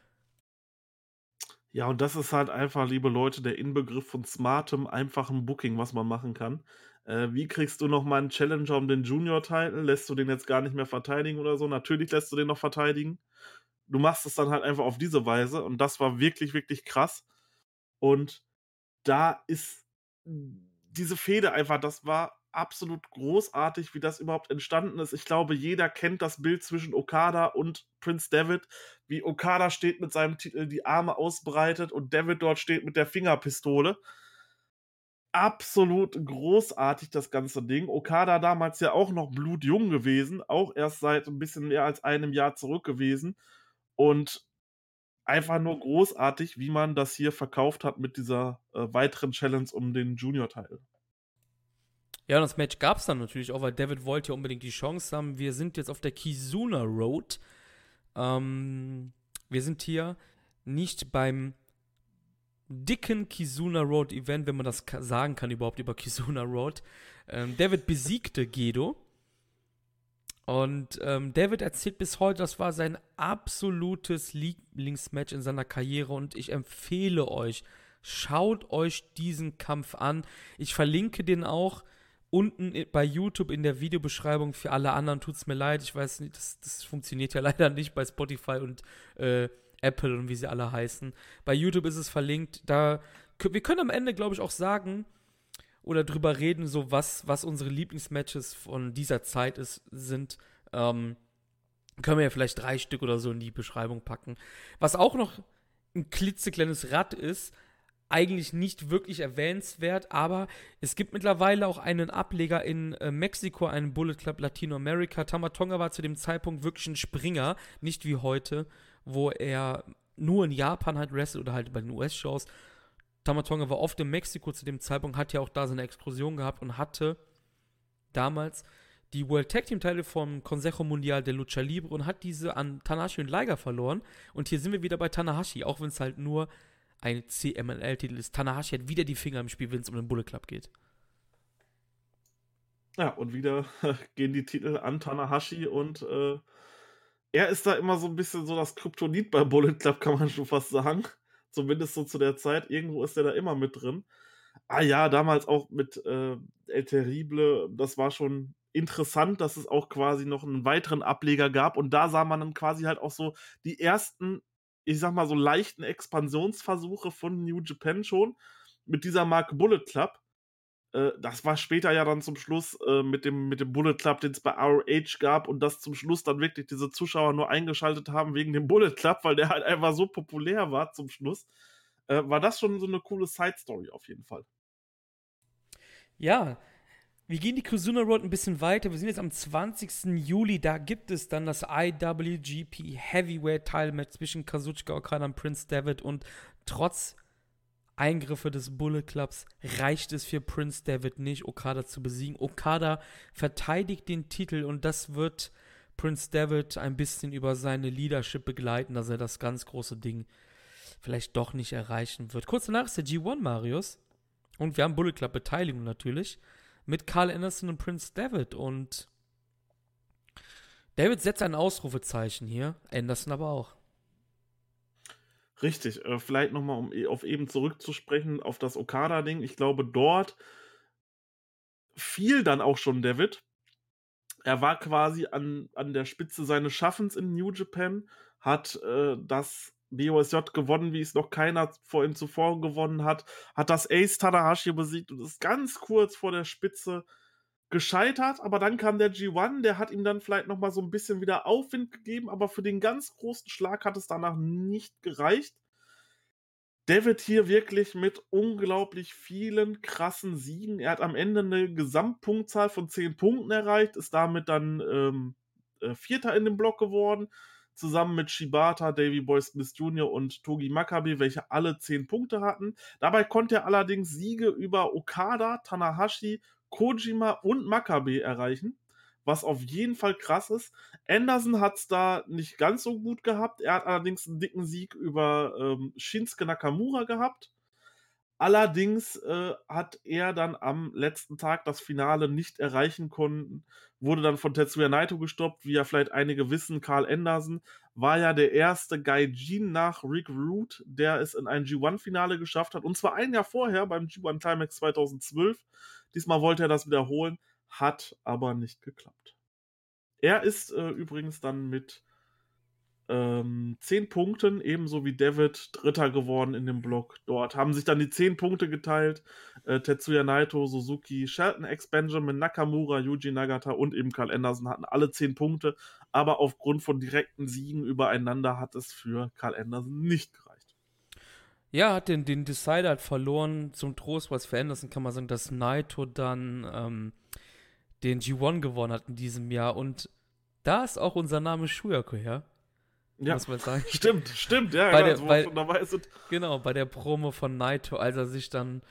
[SPEAKER 2] Ja, und das ist halt einfach, liebe Leute, der Inbegriff von smartem, einfachem Booking, was man machen kann. Äh, wie kriegst du noch mal einen Challenger um den Junior-Titel? Lässt du den jetzt gar nicht mehr verteidigen oder so? Natürlich lässt du den noch verteidigen du machst es dann halt einfach auf diese Weise und das war wirklich, wirklich krass. Und da ist diese Fehde einfach, das war absolut großartig, wie das überhaupt entstanden ist. Ich glaube, jeder kennt das Bild zwischen Okada und Prince David, wie Okada steht mit seinem Titel die Arme ausbreitet und David dort steht mit der Fingerpistole. Absolut großartig das ganze Ding. Okada damals ja auch noch blutjung gewesen, auch erst seit ein bisschen mehr als einem Jahr zurück gewesen. Und einfach nur großartig, wie man das hier verkauft hat mit dieser äh, weiteren Challenge um den Junior-Teil.
[SPEAKER 1] Ja, und das Match gab es dann natürlich auch, weil David wollte ja unbedingt die Chance haben. Wir sind jetzt auf der Kizuna Road. Ähm, wir sind hier nicht beim dicken Kizuna Road Event, wenn man das sagen kann überhaupt über Kizuna Road. Ähm, David besiegte Gedo. Und ähm, David erzählt bis heute, das war sein absolutes Lieblingsmatch in seiner Karriere und ich empfehle euch, schaut euch diesen Kampf an. Ich verlinke den auch unten bei YouTube in der Videobeschreibung. Für alle anderen tut es mir leid. Ich weiß nicht, das, das, funktioniert ja leider nicht bei Spotify und äh, Apple und wie sie alle heißen. Bei YouTube ist es verlinkt. Da, wir können am Ende, glaube ich, auch sagen, oder drüber reden, so was, was unsere Lieblingsmatches von dieser Zeit ist, sind. Ähm, können wir ja vielleicht drei Stück oder so in die Beschreibung packen. Was auch noch ein klitzekleines Rad ist, eigentlich nicht wirklich erwähnenswert, aber es gibt mittlerweile auch einen Ableger in äh, Mexiko, einen Bullet Club Latinoamerika. Tamatonga war zu dem Zeitpunkt wirklich ein Springer, nicht wie heute, wo er nur in Japan halt wrestelt oder halt bei den US-Shows, Tamatonga war oft in Mexiko zu dem Zeitpunkt, hat ja auch da seine Explosion gehabt und hatte damals die World Tag Team Teile vom Consejo Mundial de Lucha Libre und hat diese an Tanahashi und Liger verloren. Und hier sind wir wieder bei Tanahashi, auch wenn es halt nur ein CMLL-Titel ist. Tanahashi hat wieder die Finger im Spiel, wenn es um den Bullet Club geht.
[SPEAKER 2] Ja, und wieder gehen die Titel an Tanahashi und äh, er ist da immer so ein bisschen so das Kryptonit bei Bullet Club, kann man schon fast sagen. Zumindest so zu der Zeit. Irgendwo ist er da immer mit drin. Ah ja, damals auch mit äh, El Terrible. Das war schon interessant, dass es auch quasi noch einen weiteren Ableger gab. Und da sah man dann quasi halt auch so die ersten, ich sag mal so leichten Expansionsversuche von New Japan schon. Mit dieser Marke Bullet Club. Äh, das war später ja dann zum Schluss äh, mit, dem, mit dem Bullet Club, den es bei ROH gab und das zum Schluss dann wirklich diese Zuschauer nur eingeschaltet haben wegen dem Bullet Club, weil der halt einfach so populär war zum Schluss. Äh, war das schon so eine coole Side-Story auf jeden Fall.
[SPEAKER 1] Ja, wir gehen die Kuzuna Road ein bisschen weiter. Wir sind jetzt am 20. Juli. Da gibt es dann das IWGP Heavyweight Teilmatch zwischen Kazuchika Okada und Prince David. Und trotz Eingriffe des Bullet Clubs reicht es für Prince David nicht, Okada zu besiegen. Okada verteidigt den Titel und das wird Prince David ein bisschen über seine Leadership begleiten, dass er das ganz große Ding vielleicht doch nicht erreichen wird. Kurz danach ist der G1 Marius und wir haben Bullet Club Beteiligung natürlich mit Carl Anderson und Prince David und David setzt ein Ausrufezeichen hier, Anderson aber auch.
[SPEAKER 2] Richtig, äh, vielleicht nochmal, um e, auf eben zurückzusprechen, auf das Okada-Ding. Ich glaube, dort fiel dann auch schon David. Er war quasi an, an der Spitze seines Schaffens in New Japan, hat äh, das BOSJ gewonnen, wie es noch keiner vor ihm zuvor gewonnen hat, hat das Ace Tanahashi besiegt und ist ganz kurz vor der Spitze gescheitert, aber dann kam der G1, der hat ihm dann vielleicht noch mal so ein bisschen wieder Aufwind gegeben, aber für den ganz großen Schlag hat es danach nicht gereicht. David hier wirklich mit unglaublich vielen krassen Siegen. Er hat am Ende eine Gesamtpunktzahl von 10 Punkten erreicht, ist damit dann ähm, äh, Vierter in dem Block geworden, zusammen mit Shibata, Davy Boy Smith Jr. und Togi Makabe, welche alle 10 Punkte hatten. Dabei konnte er allerdings Siege über Okada, Tanahashi, Kojima und Makabe erreichen, was auf jeden Fall krass ist. Anderson hat es da nicht ganz so gut gehabt. Er hat allerdings einen dicken Sieg über ähm, Shinsuke Nakamura gehabt. Allerdings äh, hat er dann am letzten Tag das Finale nicht erreichen können, wurde dann von Tetsuya Naito gestoppt. Wie ja vielleicht einige wissen, Carl Anderson war ja der erste Gaijin nach Rick Root, der es in ein G1-Finale geschafft hat. Und zwar ein Jahr vorher beim G1 Climax 2012. Diesmal wollte er das wiederholen, hat aber nicht geklappt. Er ist äh, übrigens dann mit ähm, 10 Punkten, ebenso wie David Dritter geworden in dem Block. Dort haben sich dann die 10 Punkte geteilt. Äh, Tetsuya Naito, Suzuki, Shelton X, Benjamin, Nakamura, Yuji Nagata und eben Karl Anderson hatten alle 10 Punkte, aber aufgrund von direkten Siegen übereinander hat es für Karl Anderson nicht gereicht.
[SPEAKER 1] Ja, hat den, den Decider halt verloren. Zum Trost, was für Anderson kann man sagen, dass Naito dann ähm, den G1 gewonnen hat in diesem Jahr und da ist auch unser Name Shuyaku her.
[SPEAKER 2] Ja, muss man sagen. Stimmt, stimmt, ja,
[SPEAKER 1] bei der, bei, dabei sind. Genau, bei der Promo von Naito, als er sich dann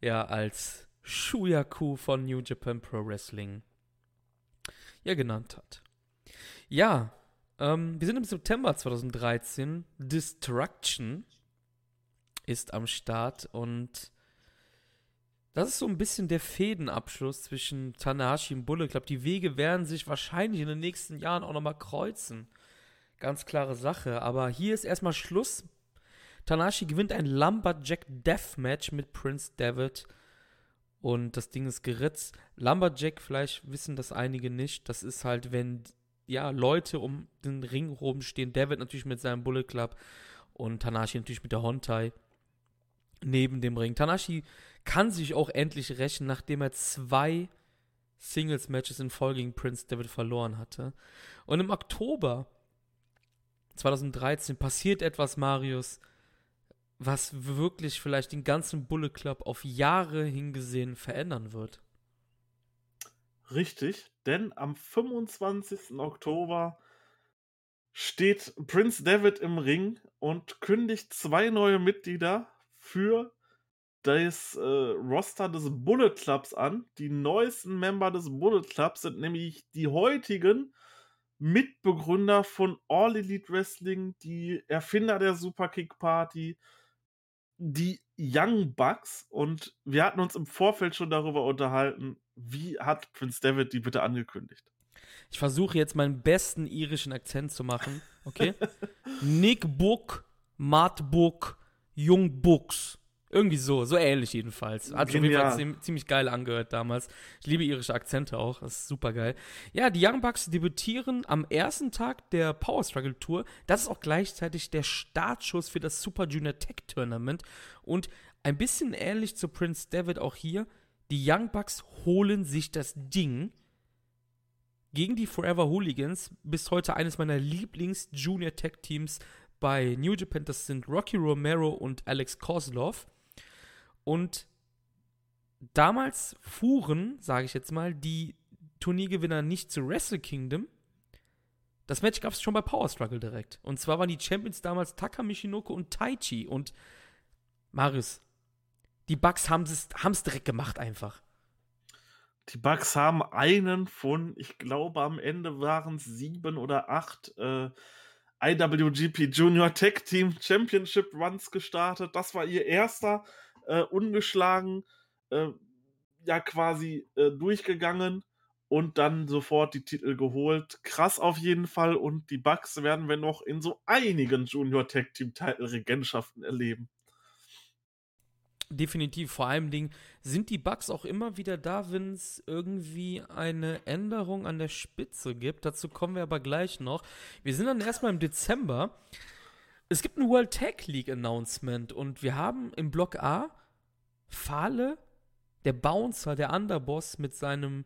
[SPEAKER 1] ja als Shuyaku von New Japan Pro Wrestling ja genannt hat. Ja, ähm, wir sind im September 2013. Destruction ist am Start und das ist so ein bisschen der Fädenabschluss zwischen Tanahashi und Bullet Club. Die Wege werden sich wahrscheinlich in den nächsten Jahren auch nochmal kreuzen. Ganz klare Sache. Aber hier ist erstmal Schluss. Tanashi gewinnt ein Lumberjack Deathmatch mit Prince David. Und das Ding ist geritzt. Lumberjack, vielleicht wissen das einige nicht. Das ist halt, wenn ja, Leute um den Ring rum stehen. David natürlich mit seinem Bullet Club und Tanashi natürlich mit der Hontai neben dem Ring. Tanashi kann sich auch endlich rächen, nachdem er zwei Singles-Matches in Folge gegen Prince David verloren hatte. Und im Oktober 2013 passiert etwas, Marius, was wirklich vielleicht den ganzen Bullet Club auf Jahre hingesehen verändern wird.
[SPEAKER 2] Richtig, denn am 25. Oktober steht Prince David im Ring und kündigt zwei neue Mitglieder für das äh, Roster des Bullet Clubs an. Die neuesten Member des Bullet Clubs sind nämlich die heutigen Mitbegründer von All Elite Wrestling, die Erfinder der Superkick Party, die Young Bucks. Und wir hatten uns im Vorfeld schon darüber unterhalten, wie hat Prince David die bitte angekündigt?
[SPEAKER 1] Ich versuche jetzt meinen besten irischen Akzent zu machen, okay? Nick Book, Matt Book, Jung Books. Irgendwie so, so ähnlich jedenfalls. Hat sich auf jeden Fall ziemlich geil angehört damals. Ich liebe irische Akzente auch, das ist super geil. Ja, die Young Bucks debütieren am ersten Tag der Power Struggle Tour. Das ist auch gleichzeitig der Startschuss für das Super Junior Tech Tournament. Und ein bisschen ähnlich zu Prince David auch hier. Die Young Bucks holen sich das Ding gegen die Forever Hooligans. Bis heute eines meiner Lieblings-Junior Tech Teams bei New Japan. Das sind Rocky Romero und Alex Kozlov. Und damals fuhren, sage ich jetzt mal, die Turniergewinner nicht zu Wrestle Kingdom. Das Match gab es schon bei Power Struggle direkt. Und zwar waren die Champions damals Taka Michinoku und Taichi. Und Marius, die Bugs haben es direkt gemacht einfach.
[SPEAKER 2] Die Bugs haben einen von, ich glaube, am Ende waren es sieben oder acht äh, IWGP Junior Tech Team Championship Runs gestartet. Das war ihr erster äh, ungeschlagen, äh, ja quasi äh, durchgegangen und dann sofort die Titel geholt. Krass auf jeden Fall und die Bugs werden wir noch in so einigen Junior Tag Team Titel Regentschaften erleben.
[SPEAKER 1] Definitiv. Vor allem Ding sind die Bugs auch immer wieder da, wenn es irgendwie eine Änderung an der Spitze gibt. Dazu kommen wir aber gleich noch. Wir sind dann erstmal im Dezember es gibt ein World Tag League Announcement und wir haben im Block A Fahle, der Bouncer, der Underboss mit seinem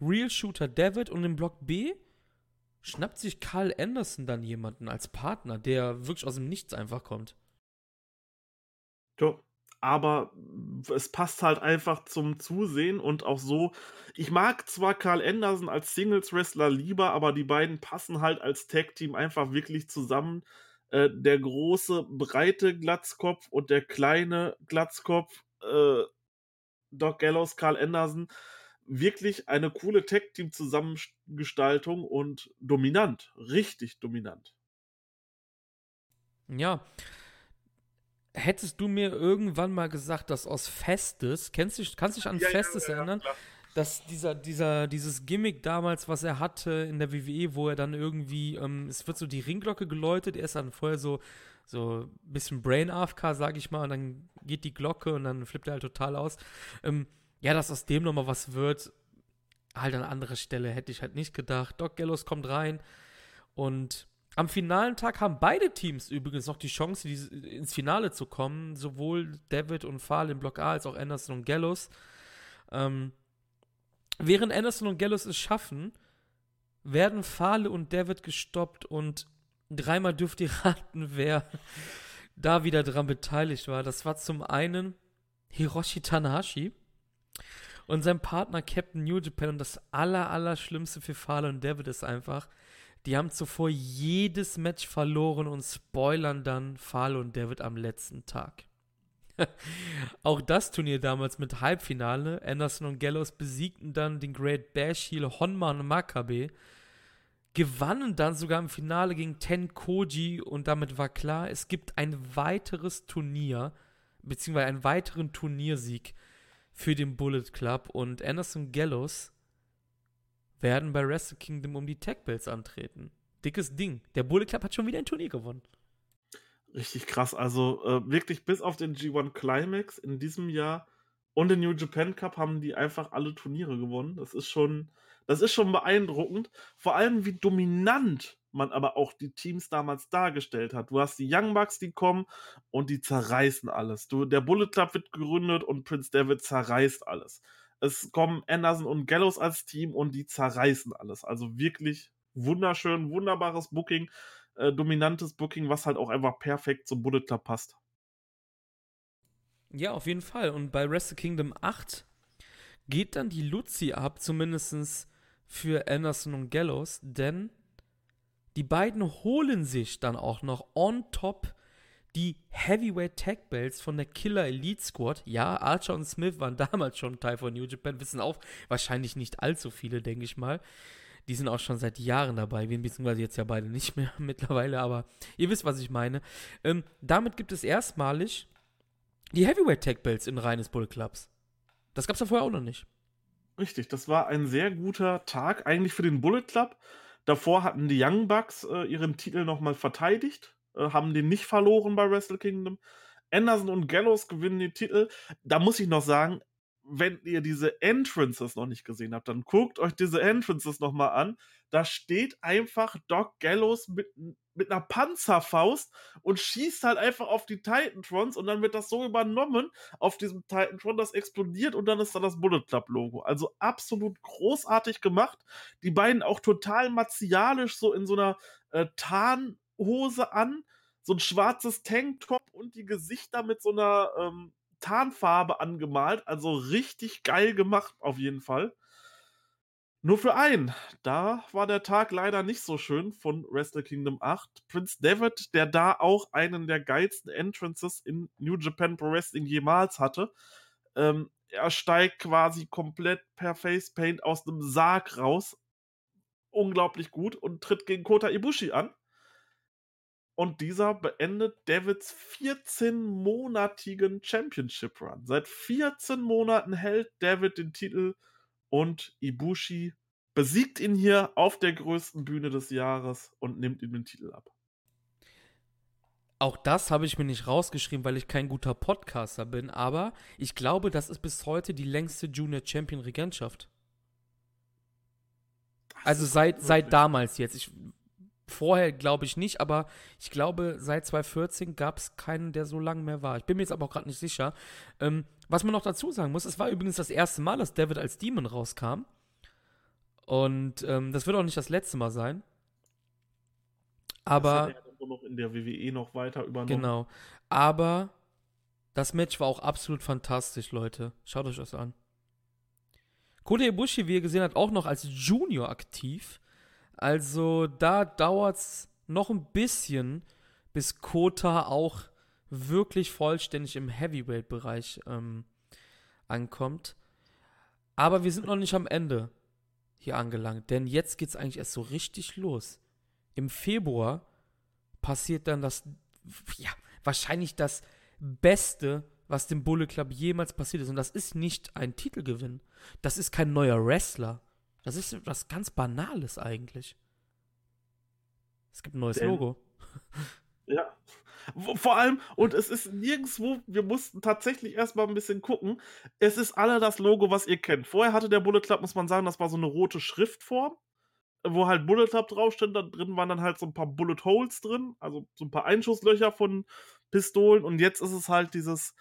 [SPEAKER 1] Real Shooter David und im Block B schnappt sich Carl Anderson dann jemanden als Partner, der wirklich aus dem Nichts einfach kommt.
[SPEAKER 2] Ja, aber es passt halt einfach zum Zusehen und auch so. Ich mag zwar Carl Anderson als Singles Wrestler lieber, aber die beiden passen halt als Tag Team einfach wirklich zusammen. Äh, der große, breite Glatzkopf und der kleine Glatzkopf, äh, Doc Gallows, Carl Anderson, wirklich eine coole Tech-Team-Zusammengestaltung und dominant, richtig dominant.
[SPEAKER 1] Ja. Hättest du mir irgendwann mal gesagt, dass aus Festes, kennst du, kannst du dich an ja, Festes ja, ja, erinnern? Klar dass dieser, dieser, dieses Gimmick damals, was er hatte in der WWE, wo er dann irgendwie, ähm, es wird so die Ringglocke geläutet, er ist dann vorher so, so ein bisschen Brain AFK, sag ich mal, und dann geht die Glocke und dann flippt er halt total aus. Ähm, ja, dass aus dem nochmal was wird, halt an anderer Stelle hätte ich halt nicht gedacht. Doc Gallows kommt rein und Am finalen Tag haben beide Teams übrigens noch die Chance, ins Finale zu kommen. Sowohl David und Fahl im Block A als auch Anderson und Gallows. Ähm, während Anderson und Gallows es schaffen, werden Fahle und David gestoppt und dreimal dürft ihr raten, wer da wieder dran beteiligt war. Das war zum einen Hiroshi Tanahashi und sein Partner Captain New Japan. Und das aller, für Fahle und David ist einfach, die haben zuvor jedes Match verloren und spoilern dann Fahle und David am letzten Tag. Auch das Turnier damals mit Halbfinale. Anderson und Gallows besiegten dann den Great Bash Heel Honma und Makabe. Gewannen dann sogar im Finale gegen Ten Koji und damit war klar, es gibt ein weiteres Turnier, beziehungsweise einen weiteren Turniersieg für den Bullet Club und Anderson Gallows werden bei Wrestle Kingdom um die Tag Belts antreten. Dickes Ding. Der Bullet Club hat schon wieder ein Turnier gewonnen.
[SPEAKER 2] Richtig krass. Also äh, wirklich bis auf den G1 Climax in diesem Jahr und den New Japan Cup haben die einfach alle Turniere gewonnen. Das ist schon, das ist schon beeindruckend. Vor allem, wie dominant man aber auch die Teams damals dargestellt hat. Du hast die Young Bucks, die kommen und die zerreißen alles. Du, der Bullet Club wird gegründet und Prince David zerreißt alles. Es kommen Anderson und Gallows als Team und die zerreißen alles. Also wirklich wunderschön, wunderbares Booking, äh, dominantes Booking, was halt auch einfach perfekt zum Bullet Club passt.
[SPEAKER 1] Ja, auf jeden Fall. Und bei Wrestle Kingdom 8 geht dann die Luzi ab, zumindest für Anderson und Gallows, denn die beiden holen sich dann auch noch on top die Heavyweight Tag Belts von der Killer Elite Squad. Ja, Archer und Smith waren damals schon Teil von New Japan, wissen auch wahrscheinlich nicht allzu viele, denke ich mal. Die sind auch schon seit Jahren dabei, wir beziehungsweise jetzt ja beide nicht mehr mittlerweile, aber ihr wisst, was ich meine. Ähm, damit gibt es erstmalig die Heavyweight Tag Belts in reines Bull Clubs. Das gab es ja vorher auch noch nicht.
[SPEAKER 2] Richtig, das war ein sehr guter Tag eigentlich für den Bullet Club. Davor hatten die Young Bucks äh, ihren Titel nochmal verteidigt äh, haben den nicht verloren bei Wrestle Kingdom. Anderson und Gallows gewinnen den Titel. Da muss ich noch sagen, wenn ihr diese Entrances noch nicht gesehen habt, dann guckt euch diese Entrances nochmal an. Da steht einfach Doc Gallows mit, mit einer Panzerfaust und schießt halt einfach auf die Titantrons und dann wird das so übernommen auf diesem Titantron, das explodiert und dann ist da das Bullet Club Logo. Also absolut großartig gemacht. Die beiden auch total martialisch, so in so einer äh, Tarn- Hose an, so ein schwarzes Tanktop und die Gesichter mit so einer ähm, Tarnfarbe angemalt. Also richtig geil gemacht, auf jeden Fall. Nur für einen. Da war der Tag leider nicht so schön von Wrestle Kingdom 8. Prince David, der da auch einen der geilsten Entrances in New Japan Pro Wrestling jemals hatte. Ähm, er steigt quasi komplett per Facepaint aus dem Sarg raus. Unglaublich gut und tritt gegen Kota Ibushi an. Und dieser beendet Davids 14-monatigen Championship Run. Seit 14 Monaten hält David den Titel und Ibushi besiegt ihn hier auf der größten Bühne des Jahres und nimmt ihm den Titel ab.
[SPEAKER 1] Auch das habe ich mir nicht rausgeschrieben, weil ich kein guter Podcaster bin, aber ich glaube, das ist bis heute die längste Junior Champion Regentschaft. Also seit, seit damals jetzt. Ich Vorher glaube ich nicht, aber ich glaube, seit 2014 gab es keinen, der so lange mehr war. Ich bin mir jetzt aber auch gerade nicht sicher. Ähm, was man noch dazu sagen muss, es war übrigens das erste Mal, dass David als Demon rauskam. Und ähm, das wird auch nicht das letzte Mal sein. Aber. Das
[SPEAKER 2] hat er noch in der WWE noch weiter übernommen.
[SPEAKER 1] Genau. Aber das Match war auch absolut fantastisch, Leute. Schaut euch das an. Kota Ibushi, wie ihr gesehen habt, auch noch als Junior aktiv. Also da dauert es noch ein bisschen, bis Kota auch wirklich vollständig im Heavyweight-Bereich ähm, ankommt. Aber wir sind noch nicht am Ende hier angelangt, denn jetzt geht es eigentlich erst so richtig los. Im Februar passiert dann das, ja, wahrscheinlich das Beste, was dem Bullet Club jemals passiert ist. Und das ist nicht ein Titelgewinn. Das ist kein neuer Wrestler. Das ist was ganz Banales eigentlich. Es gibt ein neues Denn, Logo.
[SPEAKER 2] Ja. Vor allem, und es ist nirgendwo, wir mussten tatsächlich erstmal ein bisschen gucken. Es ist alle das Logo, was ihr kennt. Vorher hatte der Bullet Club, muss man sagen, das war so eine rote Schriftform. wo halt Bullet Club draufsteht. Da drin waren dann halt so ein paar Bullet Holes drin, also so ein paar Einschusslöcher von Pistolen. Und jetzt ist es halt dieses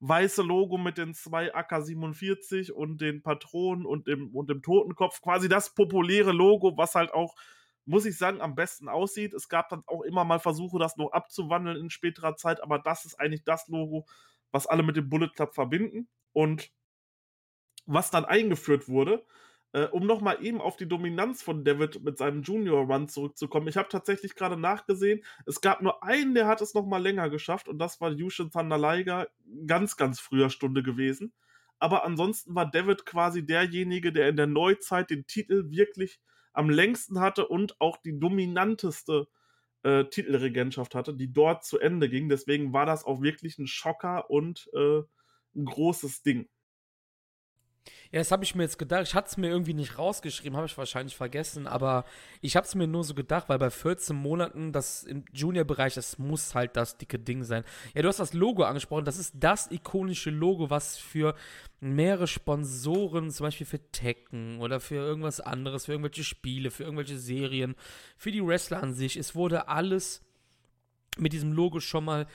[SPEAKER 2] weiße Logo mit den zwei AK-47 und den Patronen und dem, und dem Totenkopf. Quasi das populäre Logo, was halt auch, muss ich sagen, am besten aussieht. Es gab dann auch immer mal Versuche, das noch abzuwandeln in späterer Zeit, aber das ist eigentlich das Logo, was alle mit dem Bullet Club verbinden. Und was dann eingeführt wurde, äh, um nochmal eben auf die Dominanz von David mit seinem Junior Run zurückzukommen. Ich habe tatsächlich gerade nachgesehen, es gab nur einen, der hat es nochmal länger geschafft und das war Yushin Liger, ganz, ganz früher Stunde gewesen. Aber ansonsten war David quasi derjenige, der in der Neuzeit den Titel wirklich am längsten hatte und auch die dominanteste äh, Titelregentschaft hatte, die dort zu Ende ging. Deswegen war das auch wirklich ein Schocker und äh, ein großes Ding.
[SPEAKER 1] Ja, das habe ich mir jetzt gedacht. Ich hatte es mir irgendwie nicht rausgeschrieben, habe ich wahrscheinlich vergessen, aber ich habe es mir nur so gedacht, weil bei 14 Monaten, das im Junior-Bereich, das muss halt das dicke Ding sein. Ja, du hast das Logo angesprochen. Das ist das ikonische Logo, was für mehrere Sponsoren, zum Beispiel für Tekken oder für irgendwas anderes, für irgendwelche Spiele, für irgendwelche Serien, für die Wrestler an sich, es wurde alles mit diesem Logo schon mal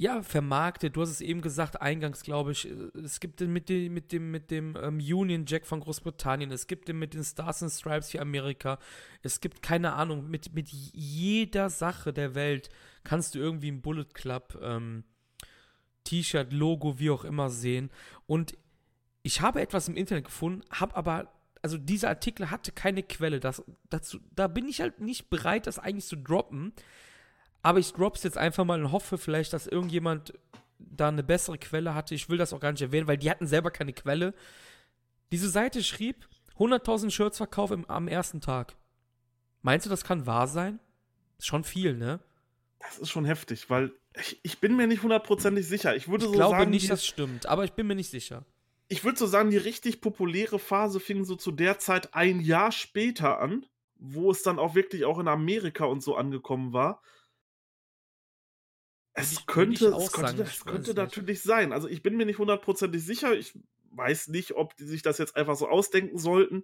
[SPEAKER 1] ja, vermarktet. Du hast es eben gesagt, eingangs, glaube ich. Es gibt den mit dem, mit dem, mit dem ähm, Union Jack von Großbritannien. Es gibt den mit den Stars and Stripes für Amerika. Es gibt, keine Ahnung, mit, mit jeder Sache der Welt kannst du irgendwie ein Bullet Club ähm, T-Shirt, Logo, wie auch immer sehen. Und ich habe etwas im Internet gefunden, habe aber also dieser Artikel hatte keine Quelle. Das, dazu, da bin ich halt nicht bereit, das eigentlich zu droppen. Aber ich drop's jetzt einfach mal und hoffe vielleicht, dass irgendjemand da eine bessere Quelle hatte. Ich will das auch gar nicht erwähnen, weil die hatten selber keine Quelle. Diese Seite schrieb 100.000 Shirts Verkauf im, am ersten Tag. Meinst du, das kann wahr sein? Ist schon viel, ne?
[SPEAKER 2] Das ist schon heftig, weil ich, ich bin mir nicht hundertprozentig sicher. Ich würde
[SPEAKER 1] ich
[SPEAKER 2] so
[SPEAKER 1] glaube
[SPEAKER 2] sagen,
[SPEAKER 1] nicht, das stimmt, aber ich bin mir nicht sicher.
[SPEAKER 2] Ich würde so sagen, die richtig populäre Phase fing so zu der Zeit ein Jahr später an, wo es dann auch wirklich auch in Amerika und so angekommen war. Es könnte, es könnte, es könnte natürlich sein. Also ich bin mir nicht hundertprozentig sicher. Ich weiß nicht, ob die sich das jetzt einfach so ausdenken sollten.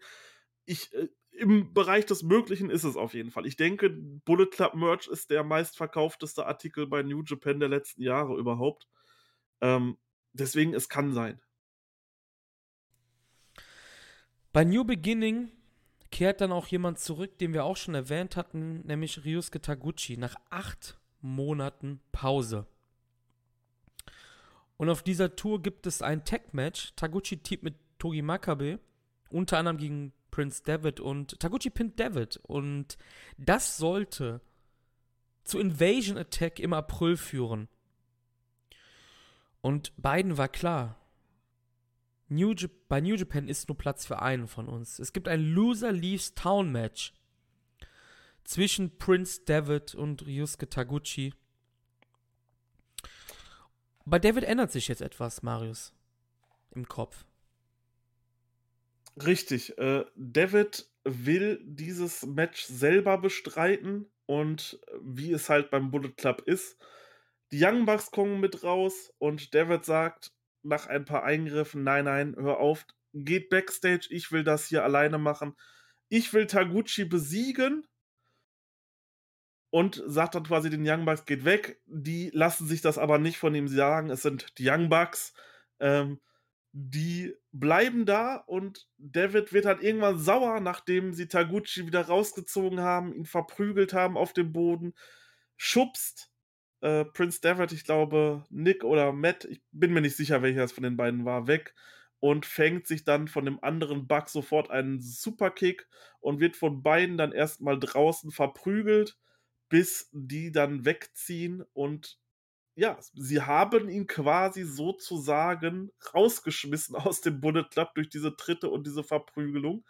[SPEAKER 2] Ich, äh, Im Bereich des Möglichen ist es auf jeden Fall. Ich denke, Bullet Club Merch ist der meistverkaufteste Artikel bei New Japan der letzten Jahre überhaupt. Ähm, deswegen, es kann sein.
[SPEAKER 1] Bei New Beginning kehrt dann auch jemand zurück, den wir auch schon erwähnt hatten, nämlich Ryusuke Taguchi. Nach acht Monaten Pause. Und auf dieser Tour gibt es ein Tag-Match. Taguchi teamt mit Togi Makabe, unter anderem gegen Prince David und Taguchi pinnt David. Und das sollte zu Invasion Attack im April führen. Und beiden war klar, New bei New Japan ist nur Platz für einen von uns. Es gibt ein Loser Leaves Town Match zwischen Prince David und Ryusuke Taguchi. Bei David ändert sich jetzt etwas, Marius, im Kopf.
[SPEAKER 2] Richtig. Äh, David will dieses Match selber bestreiten und wie es halt beim Bullet Club ist, die Young Bucks kommen mit raus und David sagt nach ein paar Eingriffen, nein, nein, hör auf, geht backstage, ich will das hier alleine machen. Ich will Taguchi besiegen und sagt dann quasi den Young Bucks, geht weg. Die lassen sich das aber nicht von ihm sagen. Es sind die Young Bucks. Ähm, die bleiben da und David wird halt irgendwann sauer, nachdem sie Taguchi wieder rausgezogen haben, ihn verprügelt haben auf dem Boden, schubst äh, Prince David, ich glaube Nick oder Matt, ich bin mir nicht sicher, welcher es von den beiden war, weg und fängt sich dann von dem anderen Bug sofort einen Superkick und wird von beiden dann erstmal draußen verprügelt bis die dann wegziehen und ja, sie haben ihn quasi sozusagen rausgeschmissen aus dem Bullet Club durch diese Tritte und diese Verprügelung.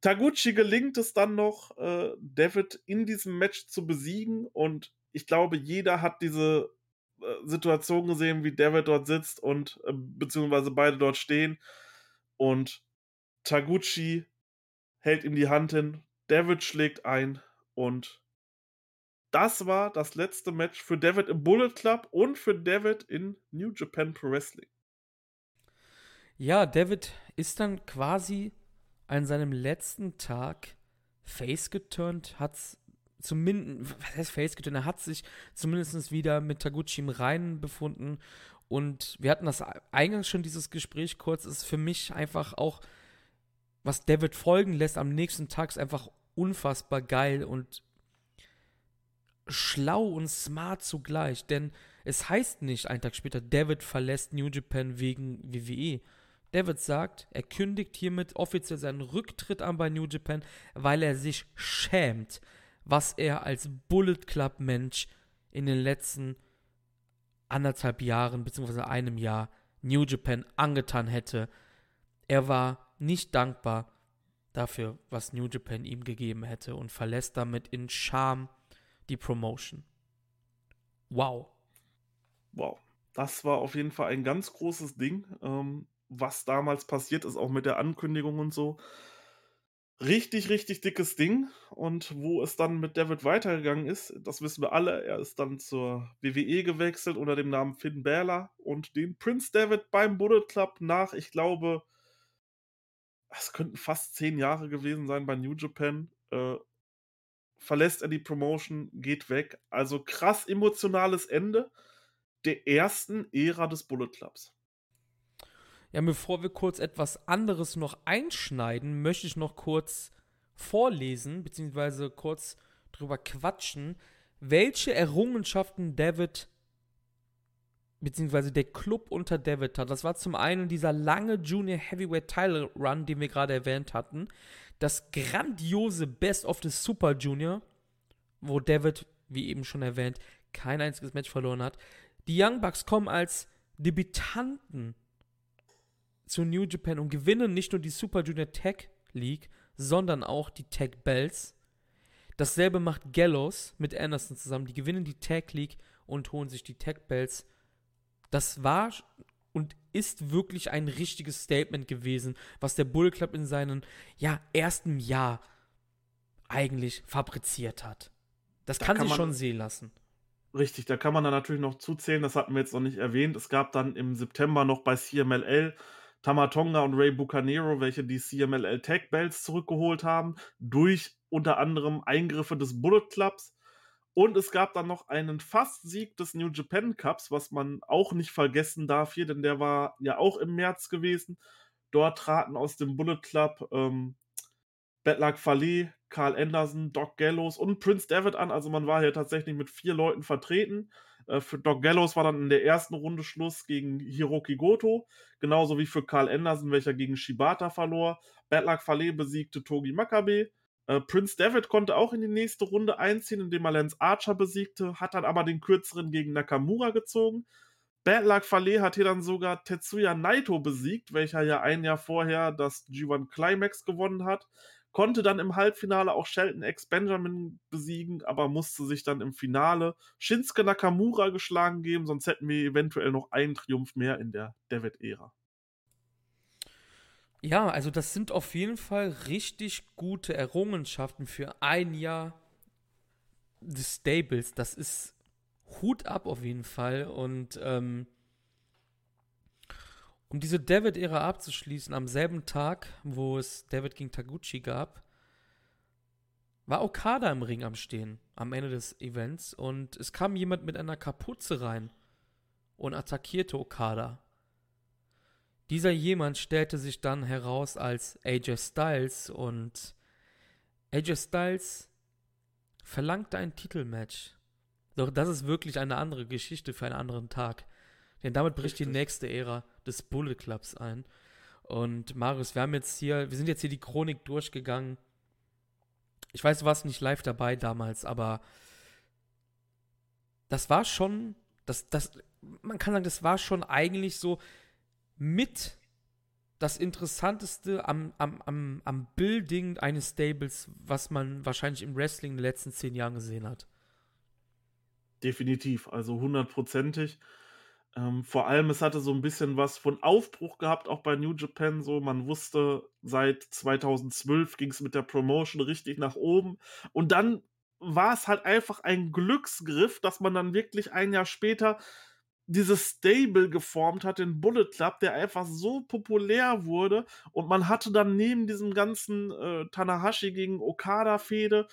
[SPEAKER 2] Taguchi gelingt es dann noch, äh, David in diesem Match zu besiegen und ich glaube, jeder hat diese äh, Situation gesehen, wie David dort sitzt und äh, beziehungsweise beide dort stehen und Taguchi hält ihm die Hand hin, David schlägt ein und das war das letzte Match für David im Bullet Club und für David in New Japan Pro Wrestling.
[SPEAKER 1] Ja, David ist dann quasi an seinem letzten Tag face geturnt, hat zumindest, was heißt face geturnt, er hat sich zumindest wieder mit Taguchi im Reinen befunden und wir hatten das eingangs schon, dieses Gespräch kurz, ist für mich einfach auch, was David folgen lässt am nächsten Tag, ist einfach unfassbar geil und schlau und smart zugleich, denn es heißt nicht einen Tag später, David verlässt New Japan wegen WWE. David sagt, er kündigt hiermit offiziell seinen Rücktritt an bei New Japan, weil er sich schämt, was er als Bullet Club Mensch in den letzten anderthalb Jahren bzw. einem Jahr New Japan angetan hätte. Er war nicht dankbar dafür, was New Japan ihm gegeben hätte und verlässt damit in Scham die Promotion. Wow.
[SPEAKER 2] Wow. Das war auf jeden Fall ein ganz großes Ding. Ähm, was damals passiert ist, auch mit der Ankündigung und so. Richtig, richtig dickes Ding. Und wo es dann mit David weitergegangen ist, das wissen wir alle. Er ist dann zur WWE gewechselt unter dem Namen Finn Balor und den Prince David beim Bullet Club nach, ich glaube, es könnten fast zehn Jahre gewesen sein bei New Japan. Äh, verlässt er die Promotion, geht weg. Also krass emotionales Ende der ersten Ära des Bullet Clubs.
[SPEAKER 1] Ja, bevor wir kurz etwas anderes noch einschneiden, möchte ich noch kurz vorlesen, beziehungsweise kurz drüber quatschen, welche Errungenschaften David, beziehungsweise der Club unter David hat. Das war zum einen dieser lange Junior Heavyweight Title Run, den wir gerade erwähnt hatten. Das grandiose Best of the Super Junior, wo David, wie eben schon erwähnt, kein einziges Match verloren hat. Die Young Bucks kommen als Debütanten zu New Japan und gewinnen nicht nur die Super Junior Tag League, sondern auch die Tag Bells. Dasselbe macht Gallows mit Anderson zusammen. Die gewinnen die Tag League und holen sich die Tag Bells. Das war und ist wirklich ein richtiges Statement gewesen, was der Bull Club in seinem ja, ersten Jahr eigentlich fabriziert hat. Das da kann, kann sich schon sehen lassen.
[SPEAKER 2] Richtig, da kann man dann natürlich noch zuzählen, das hatten wir jetzt noch nicht erwähnt. Es gab dann im September noch bei CMLL Tamatonga und Ray Bucanero, welche die CMLL Tag Belts zurückgeholt haben, durch unter anderem Eingriffe des Bullet Clubs. Und es gab dann noch einen Fastsieg des New Japan Cups, was man auch nicht vergessen darf hier, denn der war ja auch im März gewesen. Dort traten aus dem Bullet Club ähm, Bedlak Fale, Carl Anderson, Doc Gallows und Prince David an. Also man war hier tatsächlich mit vier Leuten vertreten. Äh, für Doc Gallows war dann in der ersten Runde Schluss gegen Hiroki Goto, genauso wie für Carl Anderson, welcher gegen Shibata verlor. Bad Luck Fale besiegte Togi Makabe. Äh, Prince David konnte auch in die nächste Runde einziehen, indem er Lance Archer besiegte, hat dann aber den kürzeren gegen Nakamura gezogen. Bad Luck Fale hat hier dann sogar Tetsuya Naito besiegt, welcher ja ein Jahr vorher das G1 Climax gewonnen hat konnte dann im Halbfinale auch Shelton X Benjamin besiegen, aber musste sich dann im Finale Shinsuke Nakamura geschlagen geben, sonst hätten wir eventuell noch einen Triumph mehr in der David-Ära.
[SPEAKER 1] Ja, also das sind auf jeden Fall richtig gute Errungenschaften für ein Jahr des Stables. Das ist Hut ab auf jeden Fall und ähm, um diese David-Ära abzuschließen, am selben Tag, wo es David gegen Taguchi gab, war Okada im Ring am Stehen, am Ende des Events, und es kam jemand mit einer Kapuze rein und attackierte Okada. Dieser jemand stellte sich dann heraus als AJ Styles und AJ Styles verlangte ein Titelmatch. Doch das ist wirklich eine andere Geschichte für einen anderen Tag. Denn damit bricht Richtig. die nächste Ära des Bullet Clubs ein. Und Marius, wir haben jetzt hier, wir sind jetzt hier die Chronik durchgegangen. Ich weiß, du warst nicht live dabei damals, aber das war schon, das, das, man kann sagen, das war schon eigentlich so mit das Interessanteste am, am, am, am Building eines Stables, was man wahrscheinlich im Wrestling in den letzten zehn Jahren gesehen hat.
[SPEAKER 2] Definitiv, also hundertprozentig. Ähm, vor allem, es hatte so ein bisschen was von Aufbruch gehabt, auch bei New Japan. So, man wusste, seit 2012 ging es mit der Promotion richtig nach oben. Und dann war es halt einfach ein Glücksgriff, dass man dann wirklich ein Jahr später dieses Stable geformt hat, den Bullet Club, der einfach so populär wurde. Und man hatte dann neben diesem ganzen äh, Tanahashi gegen Okada-Fehde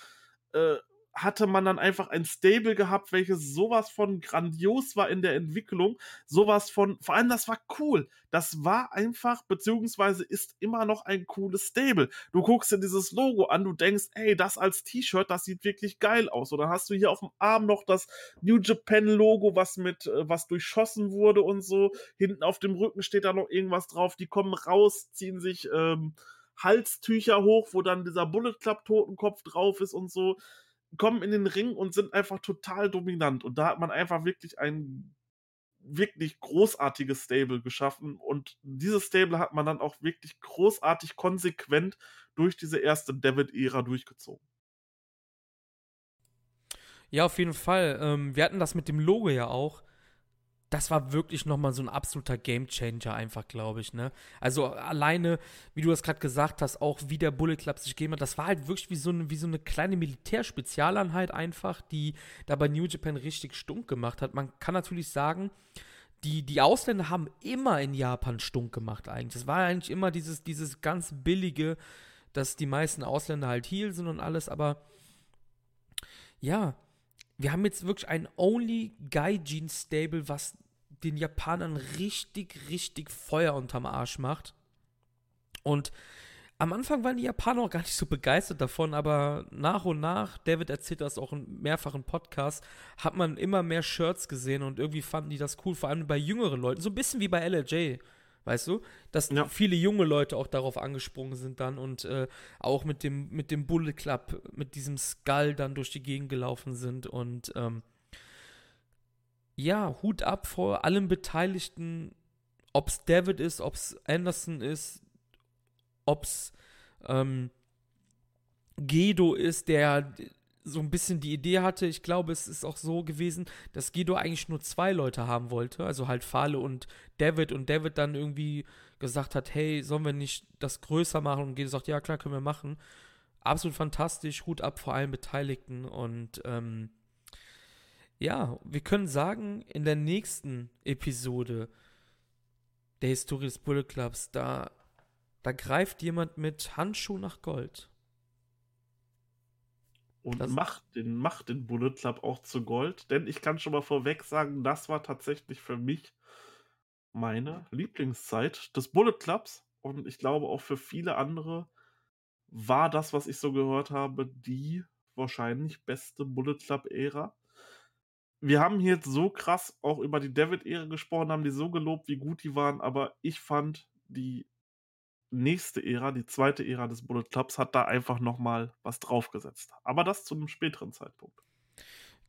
[SPEAKER 2] äh, hatte man dann einfach ein Stable gehabt, welches sowas von grandios war in der Entwicklung, sowas von, vor allem das war cool. Das war einfach, beziehungsweise ist immer noch ein cooles Stable. Du guckst dir dieses Logo an, du denkst, ey, das als T-Shirt, das sieht wirklich geil aus. Oder hast du hier auf dem Arm noch das New Japan Logo, was mit, äh, was durchschossen wurde und so. Hinten auf dem Rücken steht da noch irgendwas drauf. Die kommen raus, ziehen sich, ähm, Halstücher hoch, wo dann dieser Bullet Club Totenkopf drauf ist und so kommen in den Ring und sind einfach total dominant. Und da hat man einfach wirklich ein wirklich großartiges Stable geschaffen. Und dieses Stable hat man dann auch wirklich großartig konsequent durch diese erste David-Ära durchgezogen.
[SPEAKER 1] Ja, auf jeden Fall. Ähm, wir hatten das mit dem Logo ja auch das war wirklich nochmal so ein absoluter Gamechanger einfach, glaube ich, ne? Also alleine, wie du das gerade gesagt hast, auch wie der Bullet Club sich gegeben hat, das war halt wirklich wie so eine, wie so eine kleine Militärspezialeinheit einfach, die da bei New Japan richtig stunk gemacht hat. Man kann natürlich sagen, die, die Ausländer haben immer in Japan stunk gemacht eigentlich. Das war eigentlich immer dieses, dieses ganz billige, dass die meisten Ausländer halt Heal sind und alles, aber ja, wir haben jetzt wirklich ein Only Gaijin Stable, was den Japanern richtig, richtig Feuer unterm Arsch macht. Und am Anfang waren die Japaner auch gar nicht so begeistert davon, aber nach und nach, David erzählt das auch in mehrfachen Podcasts, hat man immer mehr Shirts gesehen und irgendwie fanden die das cool, vor allem bei jüngeren Leuten, so ein bisschen wie bei LLJ. Weißt du? Dass ja. viele junge Leute auch darauf angesprungen sind dann und äh, auch mit dem, mit dem Bullet Club, mit diesem Skull dann durch die Gegend gelaufen sind. Und ähm, ja, Hut ab vor allen Beteiligten, ob es David ist, ob es Anderson ist, ob es ähm, Gedo ist, der so ein bisschen die Idee hatte, ich glaube, es ist auch so gewesen, dass Guido eigentlich nur zwei Leute haben wollte, also halt Fale und David. Und David dann irgendwie gesagt hat, hey, sollen wir nicht das größer machen? Und Guido sagt, ja klar, können wir machen. Absolut fantastisch, Hut ab vor allen Beteiligten. Und ähm, ja, wir können sagen, in der nächsten Episode der Historie des Bullet Clubs, da, da greift jemand mit Handschuh nach Gold
[SPEAKER 2] und das macht den, macht den Bullet Club auch zu Gold. Denn ich kann schon mal vorweg sagen, das war tatsächlich für mich meine Lieblingszeit des Bullet Clubs. Und ich glaube auch für viele andere war das, was ich so gehört habe, die wahrscheinlich beste Bullet Club-Ära. Wir haben hier jetzt so krass auch über die David-Ära gesprochen, haben die so gelobt, wie gut die waren, aber ich fand die nächste Ära, die zweite Ära des Bullet Clubs, hat da einfach nochmal was draufgesetzt. Aber das zu einem späteren Zeitpunkt.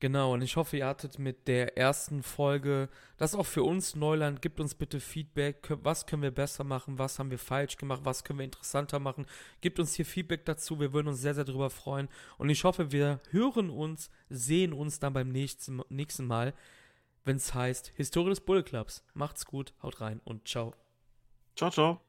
[SPEAKER 1] Genau, und ich hoffe, ihr hattet mit der ersten Folge, das auch für uns Neuland, gibt uns bitte Feedback, was können wir besser machen, was haben wir falsch gemacht, was können wir interessanter machen, gibt uns hier Feedback dazu, wir würden uns sehr, sehr darüber freuen und ich hoffe, wir hören uns, sehen uns dann beim nächsten, nächsten Mal, wenn es heißt Historie des Bullet Clubs. Macht's gut, haut rein und ciao.
[SPEAKER 2] Ciao, ciao.